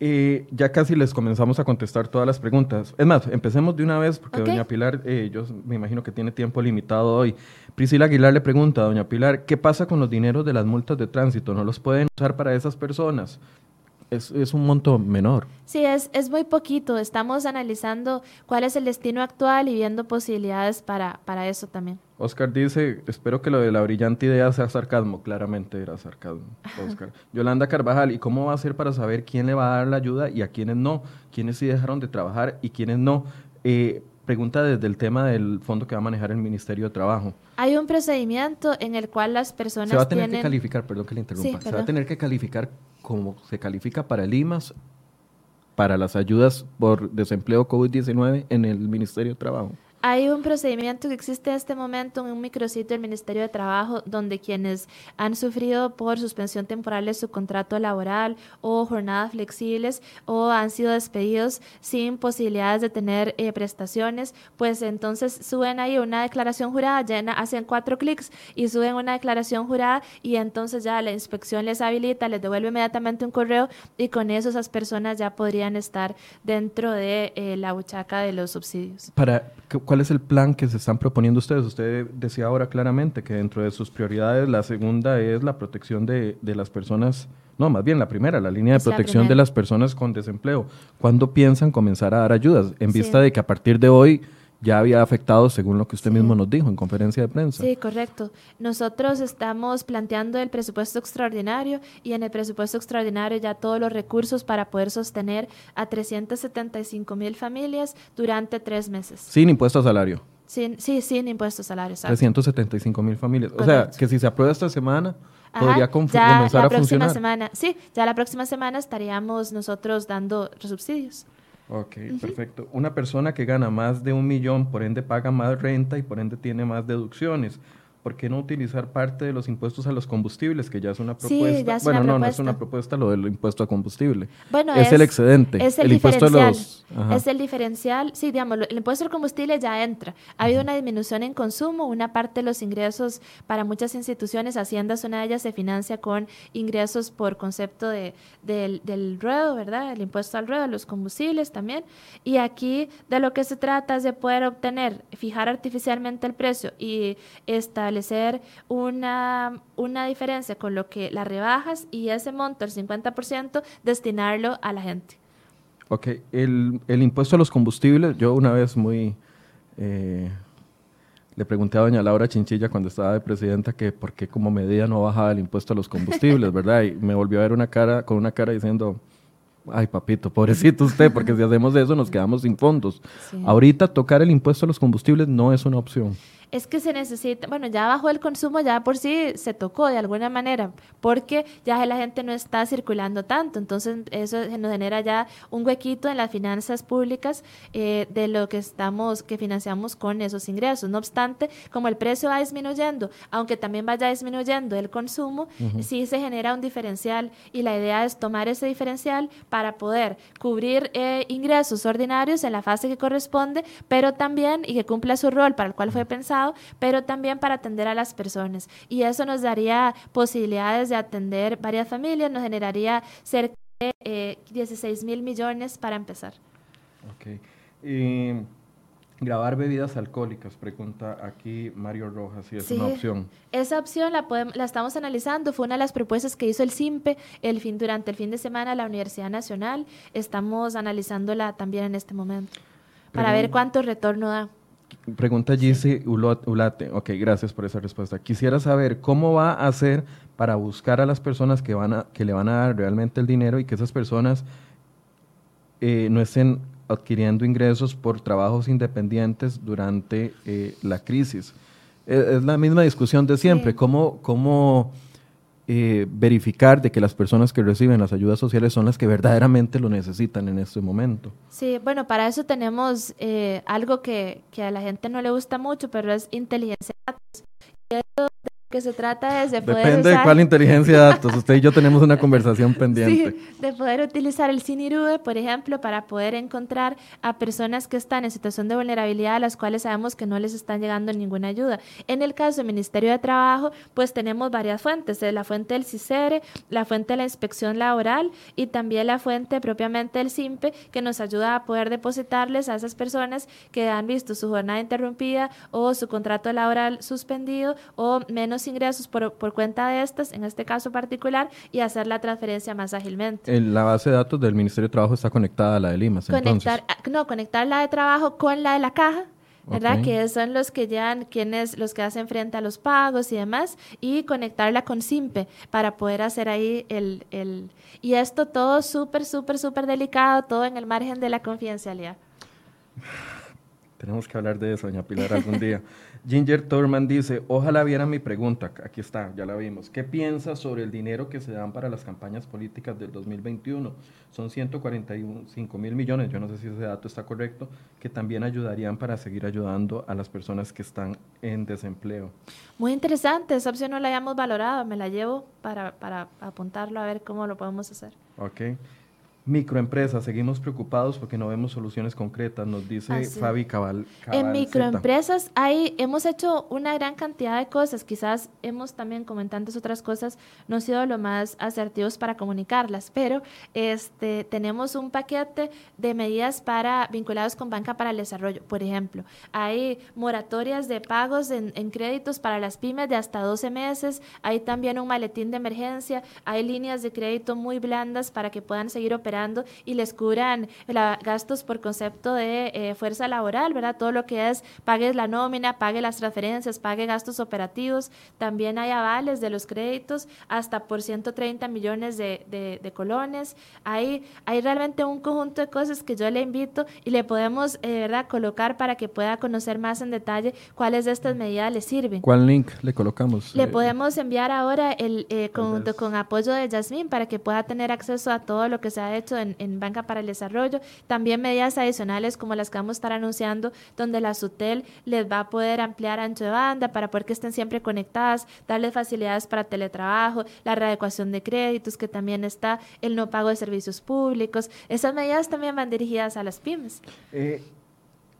Eh, ya casi les comenzamos a contestar todas las preguntas. Es más, empecemos de una vez porque doña Pilar, eh, yo me imagino que tiene tiempo limitado hoy. Priscila Aguilar le pregunta a doña Pilar, ¿qué pasa con los dineros de las multas de tránsito? ¿No los pueden usar para esas personas? Es, es, un monto menor. Sí, es, es muy poquito. Estamos analizando cuál es el destino actual y viendo posibilidades para, para eso también. Oscar dice, espero que lo de la brillante idea sea sarcasmo. Claramente era sarcasmo, Oscar. Yolanda Carvajal, ¿y cómo va a ser para saber quién le va a dar la ayuda y a quiénes no? ¿Quiénes sí dejaron de trabajar y quiénes no? Eh, pregunta desde el tema del fondo que va a manejar el Ministerio de Trabajo. Hay un procedimiento en el cual las personas Se va a tener que calificar, perdón que le interrumpa, se va a tener que calificar como se califica para el IMAS, para las ayudas por desempleo COVID-19 en el Ministerio de Trabajo. Hay un procedimiento que existe en este momento en un micrositio del Ministerio de Trabajo donde quienes han sufrido por suspensión temporal de su contrato laboral o jornadas flexibles o han sido despedidos sin posibilidades de tener eh, prestaciones, pues entonces suben ahí una declaración jurada, llena, hacen cuatro clics y suben una declaración jurada y entonces ya la inspección les habilita, les devuelve inmediatamente un correo y con eso esas personas ya podrían estar dentro de eh, la buchaca de los subsidios. ¿Cuál es el plan que se están proponiendo ustedes? Usted decía ahora claramente que dentro de sus prioridades la segunda es la protección de, las personas, no, más bien la primera, la línea de protección de las personas con desempleo. ¿Cuándo piensan comenzar a dar ayudas? En vista de que a partir de hoy ya había afectado según lo que usted mismo nos dijo en conferencia de prensa. Sí, correcto. Nosotros estamos planteando el presupuesto extraordinario y en el presupuesto extraordinario ya todos los recursos para poder sostener a 375 mil familias durante tres meses. Sin impuesto a salario. Sin, sí, sin impuesto a salario. 375 mil familias. O sea, que si se aprueba esta semana, podría comenzar a funcionar. Semana, sí, ya la próxima semana estaríamos nosotros dando subsidios. Ok, perfecto. Una persona que gana más de un millón, por ende paga más renta y por ende tiene más deducciones. ¿Por qué no utilizar parte de los impuestos a los combustibles, que ya es una propuesta? bueno, no, no es una propuesta lo del impuesto a combustible. Bueno, es, el excedente. Es el, diferencial. es el diferencial. Sí, digamos, el impuesto al combustible ya entra. Ha habido una disminución en consumo, una parte de los ingresos para muchas instituciones, Hacienda es una de ellas, se financia con ingresos por concepto de, del, del ruedo, ¿verdad? El impuesto al ruedo, los combustibles también. Y aquí de lo que se trata es de poder obtener, fijar artificialmente el precio y establecer establecer una, una diferencia con lo que las rebajas y ese monto, el 50%, destinarlo a la gente. Ok, el, el impuesto a los combustibles, yo una vez muy... Eh, le pregunté a doña Laura Chinchilla cuando estaba de presidenta que por qué como medida no bajaba el impuesto a los combustibles, ¿verdad? Y me volvió a ver una cara, con una cara diciendo, ay papito, pobrecito usted, porque si hacemos eso nos quedamos sin fondos. Ahorita tocar el impuesto a los combustibles no es una opción es que se necesita, bueno, ya bajó el consumo, ya por sí se tocó de alguna manera, porque ya la gente no está circulando tanto, entonces eso nos genera ya un huequito en las finanzas públicas eh, de lo que estamos, que financiamos con esos ingresos. No obstante, como el precio va disminuyendo, aunque también vaya disminuyendo el consumo, sí se genera un diferencial y la idea es tomar ese diferencial para poder cubrir eh, ingresos ordinarios en la fase que corresponde, pero también y que cumpla su rol para el cual fue pensado pero también para atender a las personas. Y eso nos daría posibilidades de atender varias familias, nos generaría cerca de 16 eh, mil millones para empezar. Ok. grabar bebidas alcohólicas, pregunta aquí Mario Rojas, si es una opción. Esa opción la, la estamos analizando, fue una de las propuestas que hizo el CIMPE el fin, durante el fin de semana la Universidad Nacional. Estamos analizándola también en este momento para ver cuánto retorno da. Pregunta Gise Ulate. Ok, gracias por esa respuesta. Quisiera saber cómo va a hacer para buscar a las personas que, van a, que le van a dar realmente el dinero y que esas personas eh, no estén adquiriendo ingresos por trabajos independientes durante eh, la crisis. Es, es, la misma discusión de siempre. ¿Cómo, cómo eh, verificar de que las personas que reciben las ayudas sociales son las que verdaderamente lo necesitan en este momento. Sí, bueno, para eso tenemos eh, algo que, que, a la gente no le gusta mucho, pero es inteligencia que se trata es de poder Depende de cuál inteligencia de datos. Usted y yo tenemos una conversación pendiente. Sí, de poder utilizar el CINIRUE, por ejemplo, para poder encontrar a personas que están en situación de vulnerabilidad a las cuales sabemos que no les están llegando ninguna ayuda. En el caso del Ministerio de Trabajo, pues tenemos varias fuentes, la fuente del CICERE, la fuente de la inspección laboral y también la fuente propiamente del CIMPE, que nos ayuda a poder depositarles a esas personas que han visto su jornada interrumpida o su contrato laboral suspendido o menos ingresos por, por, cuenta de estas, en este caso particular, y hacer la transferencia más ágilmente. la base de datos del Ministerio de Trabajo está conectada a la de Lima. Conectar, ah, no, conectar la de trabajo con la de la caja. ¿verdad? Que son los que ya, quienes, los que hacen frente a los pagos y demás, y conectarla con SIMPE para poder hacer ahí el, el y esto todo súper, súper, súper delicado, todo en el margen de la confidencialidad. Tenemos que hablar de eso, doña Pilar, algún día. Ginger Thurman dice, ojalá vieran mi pregunta, aquí está, ya la vimos. ¿Qué piensa sobre el dinero que se dan para las campañas políticas del 2021? Son 145 mil millones, yo no sé si ese dato está correcto, que también ayudarían para seguir ayudando a las personas que están en desempleo. Muy interesante, esa opción no la habíamos valorado, me la llevo para, para apuntarlo a ver cómo lo podemos hacer. Ok. Microempresas, seguimos preocupados porque no vemos soluciones concretas, nos dice ah, Fabi Cabal. en microempresas hay, hemos hecho una gran cantidad de cosas, quizás hemos también, como en tantas otras cosas, no sido lo más asertivos para comunicarlas, pero este, tenemos un paquete de medidas para vinculados con banca para el desarrollo. Por ejemplo, hay moratorias de pagos en, en créditos para las pymes de hasta 12 meses, hay también un maletín de emergencia, hay líneas de crédito muy blandas para que puedan seguir operando y les cubran gastos por concepto de eh, fuerza laboral, ¿verdad? Todo lo que es pague la nómina, pague las transferencias, pague gastos operativos. También hay avales de los créditos hasta por 130 millones de, de, colones. Hay, hay realmente un conjunto de cosas que yo le invito y le podemos, eh, ¿verdad?, colocar para que pueda conocer más en detalle cuáles de estas medidas le sirven. ¿Cuál link le colocamos? Le eh, podemos enviar ahora el conjunto con apoyo de Yasmín para que pueda tener acceso a todo lo que se ha hecho en, Banca para el Desarrollo. También medidas adicionales como las que vamos a estar anunciando, donde la SUTEL les va a poder ampliar ancho de banda para poder que estén siempre conectadas, darles facilidades para teletrabajo, la readecuación de créditos, que también está el no pago de servicios públicos. Esas medidas también van dirigidas a las pymes. Eh,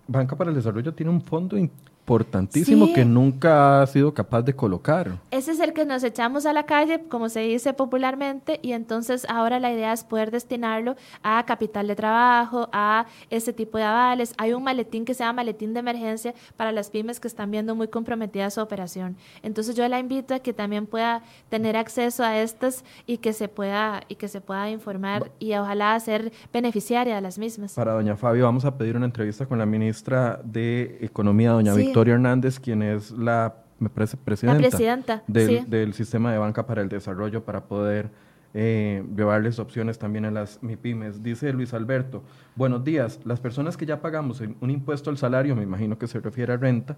Banca para el Desarrollo tiene un fondo importantísimo que nunca ha sido capaz de colocar. Ese es el que nos echamos a la calle, como se dice popularmente, y entonces ahora la idea es poder destinarlo a capital de trabajo, a ese tipo de avales. Hay un maletín que se llama maletín de emergencia para las pymes que están viendo muy comprometida su operación. Entonces yo la invito a que también pueda tener acceso a estas y que se pueda y que se pueda informar y ojalá ser beneficiaria de las mismas. Para doña Fabio vamos a pedir una entrevista con la ministra de Economía, doña Victoria Victoria Hernández, quien es la, me parece, presidenta, del, sistema de banca para el desarrollo para poder eh, llevarles opciones también a las MIPIMES. Dice Luis Alberto, buenos días, las personas que ya pagamos un impuesto al salario, me imagino que se refiere a renta,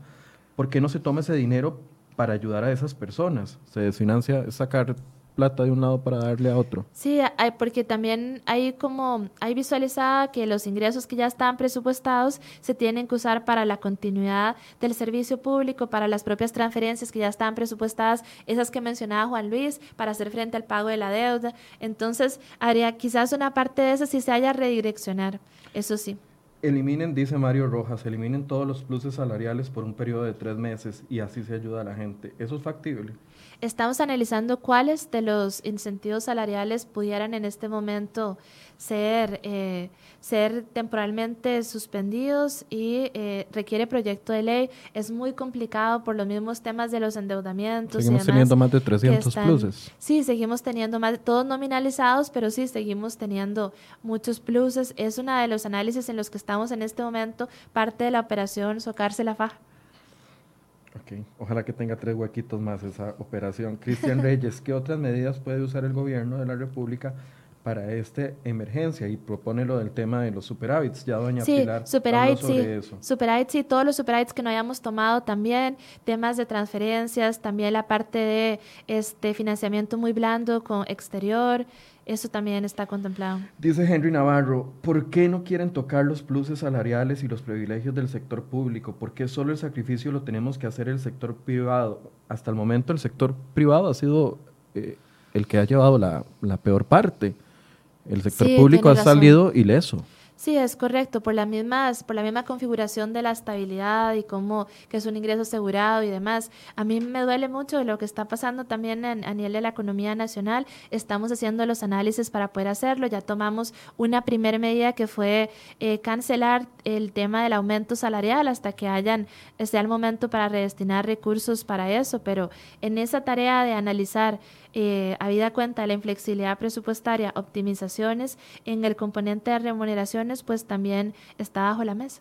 ¿por qué no se toma ese dinero para ayudar a esas personas? Se desfinancia sacar plata de un lado para darle a otro. Sí, hay, porque también hay como, hay visualizada que los ingresos que ya están presupuestados se tienen que usar para la continuidad del servicio público, para las propias transferencias que ya están presupuestadas, esas que mencionaba Juan Luis, para hacer frente al pago de la deuda. Entonces, haría quizás una parte de eso si se haya redireccionar, eso sí. Eliminen, dice Mario Rojas, eliminen todos los pluses salariales por un periodo de tres meses y así se ayuda a la gente. ¿Eso es factible? Estamos analizando cuáles de los incentivos salariales pudieran en este momento ser, eh, ser temporalmente suspendidos y eh, requiere proyecto de ley. Es muy complicado por los mismos temas de los endeudamientos. Seguimos teniendo más de 300 pluses. Sí, seguimos teniendo más, todos nominalizados, pero sí, seguimos teniendo muchos pluses. Es uno de los análisis en los que estamos en este momento, parte de la operación Socarse la Faja. Ok, ojalá que tenga tres huequitos más esa operación. Cristian Reyes, ¿qué otras medidas puede usar el gobierno de la República para esta emergencia? Y propone lo del tema de los superávits. Ya doña sí, Pilar superávits, sí, eso. Superávits, sí, todos los superávits que no hayamos tomado también, temas de transferencias, también la parte de este financiamiento muy blando con exterior, eso también está contemplado. Dice Henry Navarro, ¿por qué no quieren tocar los pluses salariales y los privilegios del sector público? ¿Por qué solo el sacrificio lo tenemos que hacer el sector privado? Hasta el momento el sector privado ha sido eh, el que ha llevado la, peor parte. El sector público ha salido ileso. Sí, es correcto, por, las mismas, por la misma configuración de la estabilidad y cómo que es un ingreso asegurado y demás. A mí me duele mucho lo que está pasando también a nivel de la economía nacional. Estamos haciendo los análisis para poder hacerlo. Ya tomamos una primera medida que fue eh, cancelar el tema del aumento salarial hasta que hayan, sea el momento para redestinar recursos para eso. Pero en esa tarea de analizar eh, habida cuenta de la inflexibilidad presupuestaria, optimizaciones en el componente de remuneraciones, pues también está bajo la mesa.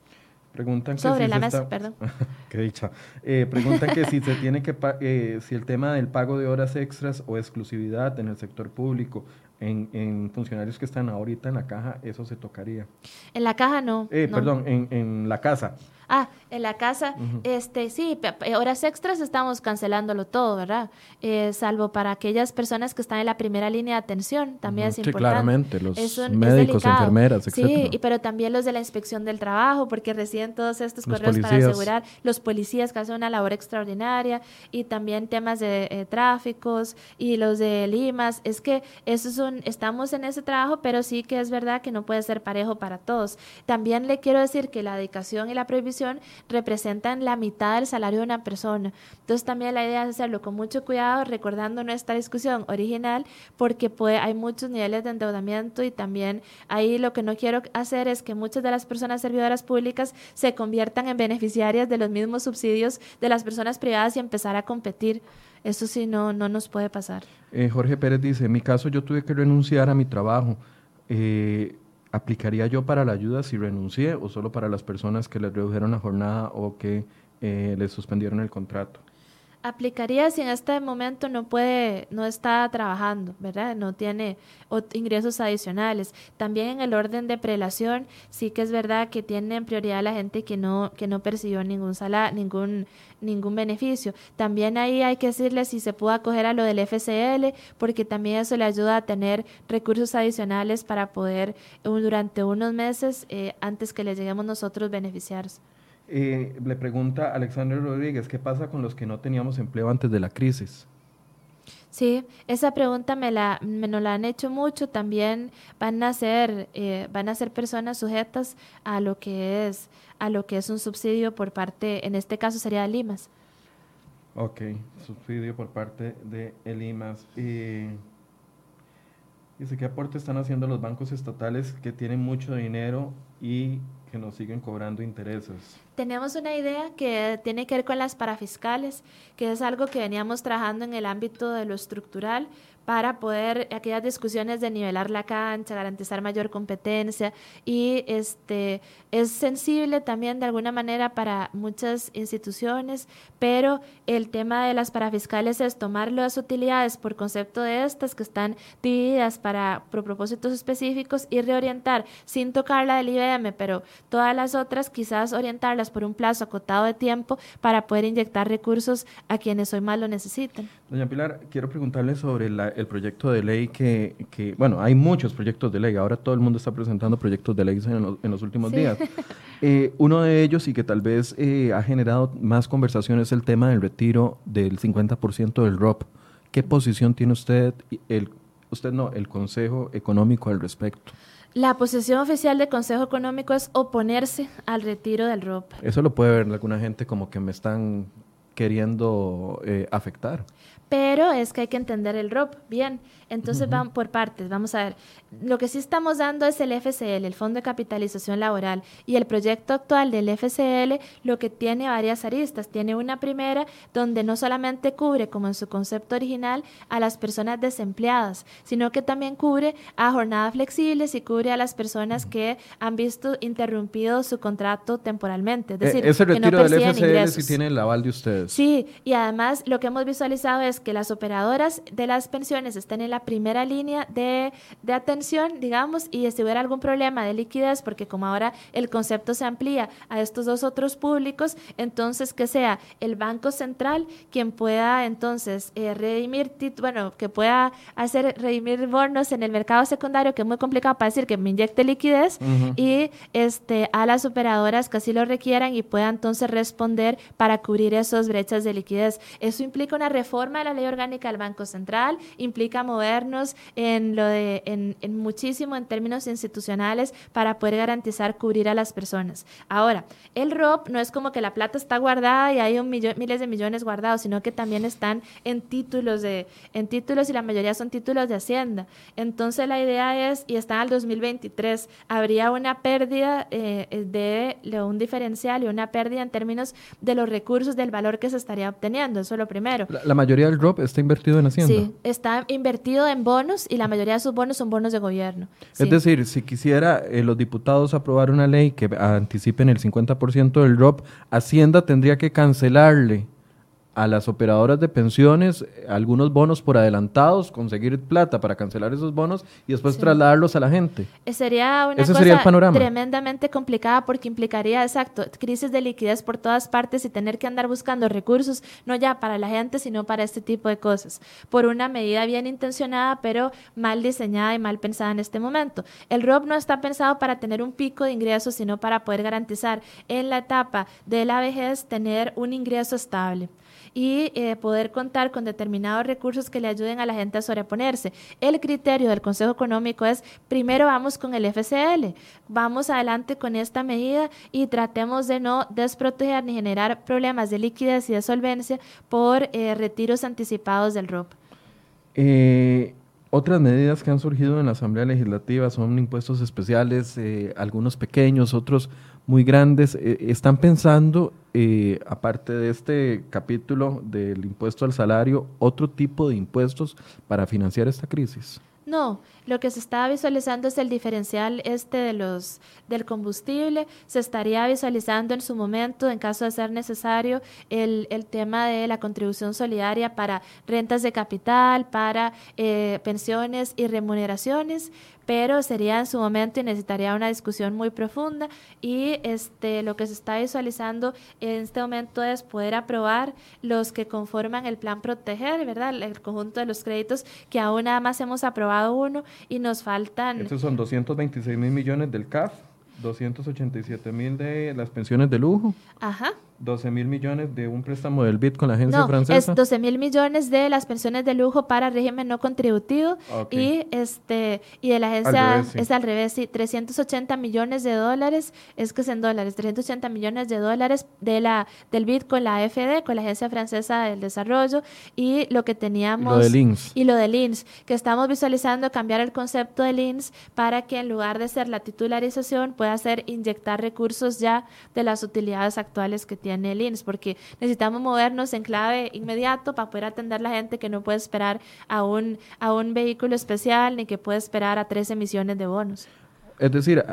Preguntan que Sobre la mesa, perdón. Qué dicha. Eh, preguntan que si se tiene que eh, si el tema del pago de horas extras o exclusividad en el sector público en, en, funcionarios que están ahorita en la caja, eso se tocaría. En la caja no. Eh, Perdón, en, en la casa. Ah, en la casa, este, sí, horas extras estamos cancelándolo todo, ¿verdad? Eh, salvo para aquellas personas que están en la primera línea de atención, también es importante. Claramente, los médicos, enfermeras, etc. Sí, pero también los de la inspección del trabajo, porque reciben todos estos correos para asegurar, los policías que hacen una labor extraordinaria, y también temas de eh, tráficos, y los de Limas, es que eso es un, estamos en ese trabajo, pero sí que es verdad que no puede ser parejo para todos. También le quiero decir que la dedicación y la prohibición representan la mitad del salario de una persona. Entonces también la idea es hacerlo con mucho cuidado, recordando nuestra discusión original, porque puede, hay muchos niveles de endeudamiento y también ahí lo que no quiero hacer es que muchas de las personas servidoras públicas se conviertan en beneficiarias de los mismos subsidios de las personas privadas y empezar a competir. Eso sí no, no nos puede pasar. Eh, Jorge Pérez dice, en mi caso yo tuve que renunciar a mi trabajo. Eh, ¿Aplicaría yo para la ayuda si renuncié o solo para las personas que les redujeron la jornada o que eh, les suspendieron el contrato? Aplicaría si en este momento no puede, no está trabajando, ¿verdad? No tiene ingresos adicionales. También en el orden de prelación, sí que es verdad que tienen prioridad la gente que no, que no percibió ningún salario, ningún, ningún beneficio. También ahí hay que decirle si se puede acoger a lo del FCL, porque también eso le ayuda a tener recursos adicionales para poder durante unos meses, eh, antes que les lleguemos nosotros, beneficiarse. Eh, le pregunta Alexander Rodríguez, ¿qué pasa con los que no teníamos empleo antes de la crisis? Sí, esa pregunta me la, me nos la han hecho mucho. También van a ser, eh, van a ser personas sujetas a lo que es, a lo que es un subsidio por parte, en este caso sería de Limas. Ok, subsidio por parte de el IMAS. Eh, dice, ¿qué aporte están haciendo los bancos estatales que tienen mucho dinero y que nos siguen cobrando intereses? tenemos una idea que tiene que ver con las parafiscales, que es algo que veníamos trabajando en el ámbito de lo estructural para poder aquellas discusiones de nivelar la cancha, garantizar mayor competencia y este es sensible también de alguna manera para muchas instituciones, pero el tema de las parafiscales es tomar las utilidades por concepto de estas que están divididas para propósitos específicos y reorientar sin tocar la del IBM, pero todas las otras quizás orientarlas por un plazo acotado de tiempo para poder inyectar recursos a quienes hoy más lo necesitan. Doña Pilar, quiero preguntarle sobre el proyecto de ley que, que, bueno, hay muchos proyectos de ley, ahora todo el mundo está presentando proyectos de ley en, los, últimos días. Eh, uno de ellos y que tal vez eh, ha generado más conversación es el tema del retiro del 50% del ROP. ¿Qué posición tiene usted, el, usted no, el Consejo Económico al respecto? La posición oficial del Consejo Económico es oponerse al retiro del ROP. Eso lo puede ver alguna gente como que me están queriendo eh, afectar. Pero es que hay que entender el ROP bien. Entonces, vamos por partes. Vamos a ver. Lo que sí estamos dando es el FCL, el Fondo de Capitalización Laboral. Y el proyecto actual del FCL lo que tiene varias aristas. Tiene una primera donde no solamente cubre, como en su concepto original, a las personas desempleadas, sino que también cubre a jornadas flexibles y cubre a las personas que han visto interrumpido su contrato temporalmente. Es decir, ese retiro del FCL sí tiene el aval de ustedes. Sí, y además lo que hemos visualizado es que las operadoras de las pensiones estén en la primera línea de, atención, digamos, y si hubiera algún problema de liquidez, porque como ahora el concepto se amplía a estos dos otros públicos, entonces que sea el Banco Central quien pueda entonces eh, redimir, bueno, que pueda hacer redimir bonos en el mercado secundario, que es muy complicado para decir que me inyecte liquidez, y este, a las operadoras que así lo requieran y pueda entonces responder para cubrir esas brechas de liquidez. Eso implica una reforma de la ley orgánica del Banco Central, implica movernos en lo de en, muchísimo en términos institucionales para poder garantizar cubrir a las personas. Ahora, el ROP no es como que la plata está guardada y hay un millón, miles de millones guardados, sino que también están en títulos de en títulos y la mayoría son títulos de Hacienda. Entonces la idea es y está al 2023 habría una pérdida eh, de, de un diferencial y una pérdida en términos de los recursos del valor que se estaría obteniendo. Eso es lo primero. La, mayoría del ROP está invertido en Hacienda. Sí, está invertido en bonos y la mayoría de sus bonos son bonos de gobierno. Es decir, si quisiera eh, los diputados aprobar una ley que anticipen el 50% del ROP, Hacienda tendría que cancelarle a las operadoras de pensiones algunos bonos por adelantados, conseguir plata para cancelar esos bonos y después trasladarlos a la gente. Eh, sería una cosa tremendamente complicada porque implicaría, exacto, crisis de liquidez por todas partes y tener que andar buscando recursos, no ya para la gente, sino para este tipo de cosas, por una medida bien intencionada, pero mal diseñada y mal pensada en este momento. El ROP no está pensado para tener un pico de ingresos, sino para poder garantizar en la etapa de la vejez tener un ingreso estable y eh, poder contar con determinados recursos que le ayuden a la gente a sobreponerse. El criterio del Consejo Económico es, primero vamos con el FCL, vamos adelante con esta medida y tratemos de no desproteger ni generar problemas de liquidez y de solvencia por eh, retiros anticipados del ROP. Eh, otras medidas que han surgido en la Asamblea Legislativa son impuestos especiales, algunos pequeños, otros muy grandes. Eh, ¿Están pensando, eh, aparte de este capítulo del impuesto al salario, otro tipo de impuestos para financiar esta crisis? No, lo que se está visualizando es el diferencial este de los del combustible. Se estaría visualizando en su momento, en caso de ser necesario, el, el tema de la contribución solidaria para rentas de capital, para eh, pensiones y remuneraciones pero sería en su momento y necesitaría una discusión muy profunda y este lo que se está visualizando en este momento es poder aprobar los que conforman el plan proteger, ¿verdad? El conjunto de los créditos que aún nada más hemos aprobado uno y nos faltan Estos son 226 mil millones del CAF, 287 mil de las pensiones de lujo. Ajá. 12 mil millones de un préstamo del BID con la agencia francesa. Es 12 mil millones de las pensiones de lujo para régimen no contributivo y este y de la agencia es al revés, sí, 380 millones de dólares, es que es en dólares, 380 millones de dólares de la del BID con la AFD, con la agencia francesa del desarrollo y lo que teníamos lo de INS. y lo del INS, que estamos visualizando cambiar el concepto del INS para que en lugar de ser la titularización pueda ser inyectar recursos ya de las utilidades actuales que tiene en el INS, porque necesitamos movernos en clave inmediato para poder atender a la gente que no puede esperar a un, a un vehículo especial ni que puede esperar a tres emisiones de bonos. Es decir,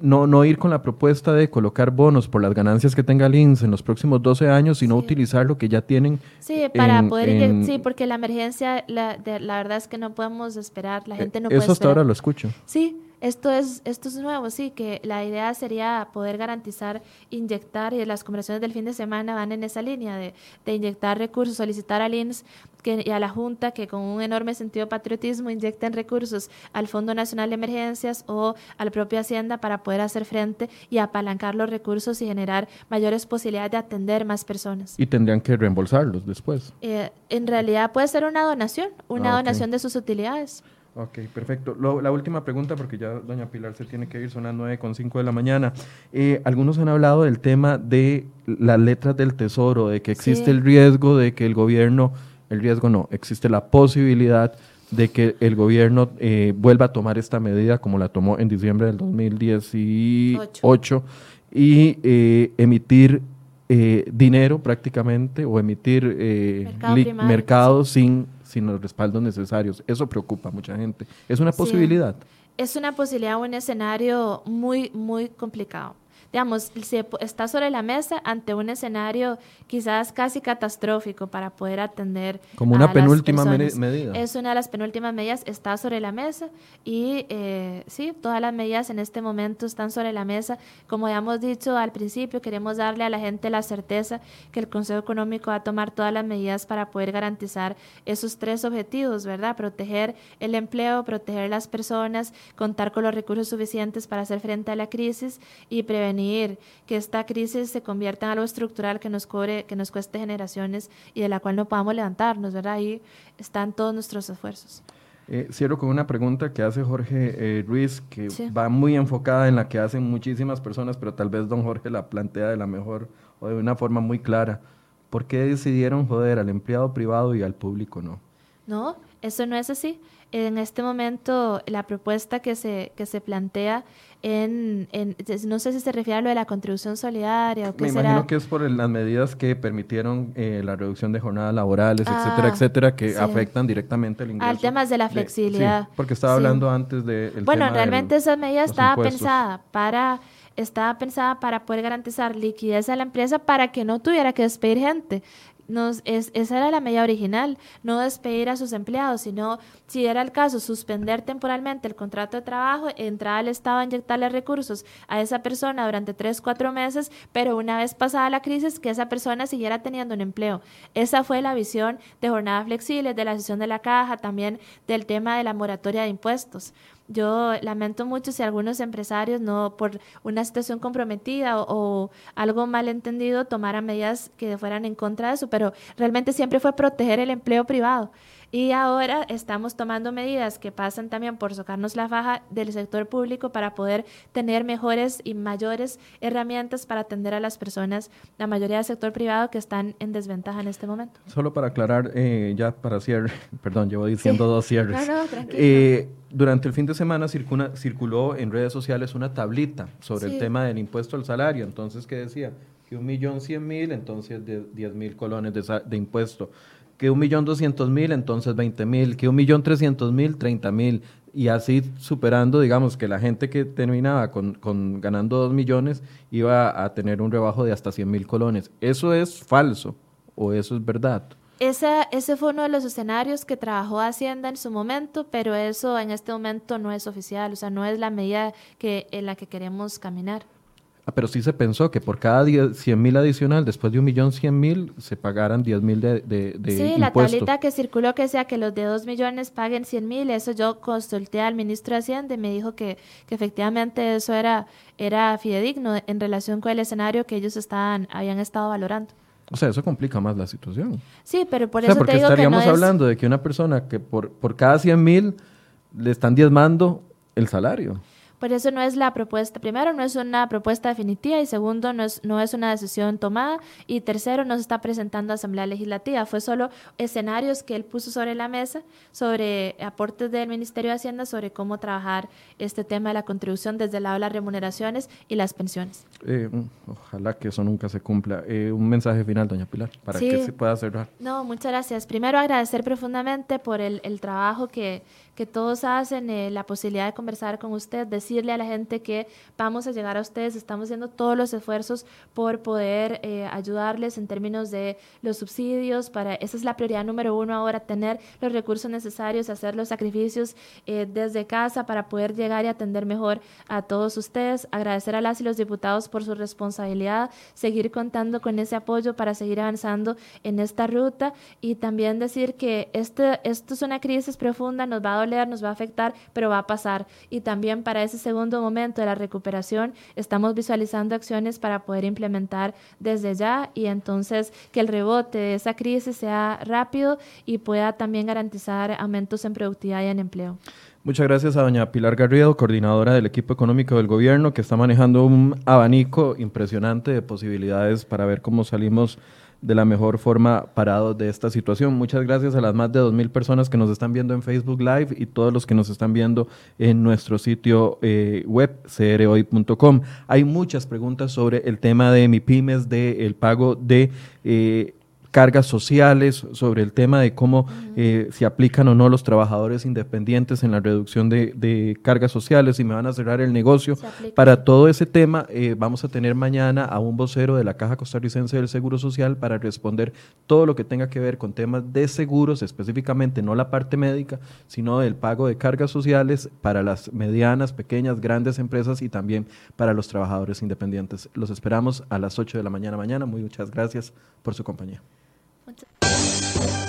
no, no ir con la propuesta de colocar bonos por las ganancias que tenga el INS en los próximos 12 años, sino utilizar lo que ya tienen. Sí, para poder. sí, porque la emergencia, la, la verdad es que no podemos esperar, la eh, gente no puede Eso hasta ahora lo escucho. Sí, esto es, esto es nuevo, sí, que la idea sería poder garantizar, inyectar, y las conversaciones del fin de semana van en esa línea de, de inyectar recursos, solicitar al INS que, y a la Junta que con un enorme sentido de patriotismo inyecten recursos al Fondo Nacional de Emergencias o a la propia Hacienda para poder hacer frente y apalancar los recursos y generar mayores posibilidades de atender más personas. Y tendrían que reembolsarlos después. Eh, en realidad puede ser una donación, una ah, donación de sus utilidades. Ok, perfecto. la última pregunta, porque ya doña Pilar se tiene que ir, son las 9.05 de la mañana. Eh, algunos han hablado del tema de las letras del tesoro, de que existe el riesgo de que el gobierno, el riesgo no, existe la posibilidad de que el gobierno eh, vuelva a tomar esta medida como la tomó en diciembre del 2018 y eh, emitir dinero prácticamente o emitir mercados sin sin los respaldos necesarios. Eso preocupa a mucha gente. ¿Es una posibilidad? Es una posibilidad, un escenario muy, muy complicado digamos, se está sobre la mesa ante un escenario quizás casi catastrófico para poder atender. Como una penúltima medida. Es una de las penúltimas medidas, está sobre la mesa y eh, sí, todas las medidas en este momento están sobre la mesa. Como ya hemos dicho al principio, queremos darle a la gente la certeza que el Consejo Económico va a tomar todas las medidas para poder garantizar esos tres objetivos, ¿verdad? Proteger el empleo, proteger las personas, contar con los recursos suficientes para hacer frente a la crisis y prevenir que esta crisis se convierta en algo estructural que nos cobre, que nos cueste generaciones y de la cual no podamos levantarnos, ¿verdad? Ahí están todos nuestros esfuerzos. Eh, cierro con una pregunta que hace Jorge eh, Ruiz, que va muy enfocada en la que hacen muchísimas personas, pero tal vez don Jorge la plantea de la mejor o de una forma muy clara. ¿Por qué decidieron joder al empleado privado y al público no? No, eso no es así. En este momento, la propuesta que se, que se plantea en, no sé si se refiere a lo de la contribución solidaria o qué Me imagino que es por las medidas que permitieron eh, la reducción de jornadas laborales, etcétera, ah, etcétera, que afectan directamente el ingreso. Al tema de la flexibilidad. porque estaba hablando antes de... bueno, realmente esa medida estaba pensada para estaba pensada para poder garantizar liquidez a la empresa para que no tuviera que despedir gente nos, es, esa era la medida original, no despedir a sus empleados, sino, si era el caso, suspender temporalmente el contrato de trabajo, entrar al Estado a inyectarle recursos a esa persona durante tres, cuatro meses, pero una vez pasada la crisis, que esa persona siguiera teniendo un empleo. Esa fue la visión de jornadas flexibles, de la sesión de la caja, también del tema de la moratoria de impuestos. Yo lamento mucho si algunos empresarios no por una situación comprometida o, algo malentendido tomaran medidas que fueran en contra de eso, pero realmente siempre fue proteger el empleo privado. Y ahora estamos tomando medidas que pasan también por socarnos la faja del sector público para poder tener mejores y mayores herramientas para atender a las personas, la mayoría del sector privado que están en desventaja en este momento. Solo para aclarar, eh, ya para cierre, perdón, llevo diciendo dos cierres. No, no, tranquilo. Eh, durante el fin de semana circuló en redes sociales una tablita sobre el tema del impuesto al salario. Entonces, ¿qué decía? Que un millón cien mil, entonces de diez mil colones de, de impuesto que un millón doscientos mil, entonces veinte mil, que un millón trescientos mil, treinta mil, y así superando, digamos, que la gente que terminaba con, con ganando dos millones iba a tener un rebajo de hasta cien mil colones. ¿Eso es falso o eso es verdad? Ese, ese fue uno de los escenarios que trabajó Hacienda en su momento, pero eso en este momento no es oficial, o sea, no es la medida que, en la que queremos caminar. Ah, pero sí se pensó que por cada 100 mil adicional, después de un millón 100 mil, se pagaran 10 mil de, de, Sí, la tablita que circuló que sea que los de 2 millones paguen 100 mil, eso yo consulté al ministro de Hacienda y me dijo que, que efectivamente eso era, era fidedigno en relación con el escenario que ellos estaban, habían estado valorando. O sea, eso complica más la situación. Sí, pero por eso te digo que no hablando de que una persona que por, por cada 100 mil le están diezmando el salario. Por eso no es la propuesta, primero, no es una propuesta definitiva y segundo, no es, no es una decisión tomada y tercero, no se está presentando a Asamblea Legislativa. Fue solo escenarios que él puso sobre la mesa, sobre aportes del Ministerio de Hacienda, sobre cómo trabajar este tema de la contribución desde el lado de las remuneraciones y las pensiones. Eh, mm, ojalá que eso nunca se cumpla. Eh, un mensaje final, doña Pilar, para que se pueda cerrar. No, muchas gracias. Primero, agradecer profundamente por el, el trabajo que que todos hacen, eh, la posibilidad de conversar con usted, decirle a la gente que vamos a llegar a ustedes, estamos haciendo todos los esfuerzos por poder eh, ayudarles en términos de los subsidios, para esa es la prioridad número uno ahora, tener los recursos necesarios, hacer los sacrificios eh, desde casa para poder llegar y atender mejor a todos ustedes, agradecer a las y los diputados por su responsabilidad, seguir contando con ese apoyo para seguir avanzando en esta ruta y también decir que este, esto es una crisis profunda, nos va a nos va a afectar, pero va a pasar. Y también para ese segundo momento de la recuperación estamos visualizando acciones para poder implementar desde ya y entonces que el rebote de esa crisis sea rápido y pueda también garantizar aumentos en productividad y en empleo. Muchas gracias a doña Pilar Garrido, coordinadora del equipo económico del gobierno, que está manejando un abanico impresionante de posibilidades para ver cómo salimos de la mejor forma parado de esta situación. Muchas gracias a las más de 2.000 personas que nos están viendo en Facebook Live y todos los que nos están viendo en nuestro sitio eh, web crhoy.com. Hay muchas preguntas sobre el tema de MIPIMES, del pago de eh, cargas sociales, sobre el tema de cómo eh, se aplican o no los trabajadores independientes en la reducción de, cargas sociales y me van a cerrar el negocio. Para todo ese tema eh, vamos a tener mañana a un vocero de la Caja Costarricense del Seguro Social para responder todo lo que tenga que ver con temas de seguros, específicamente no la parte médica, sino del pago de cargas sociales para las medianas, pequeñas, grandes empresas y también para los trabajadores independientes. Los esperamos a las 8 de la mañana mañana. Muy muchas gracias por su compañía. 我这。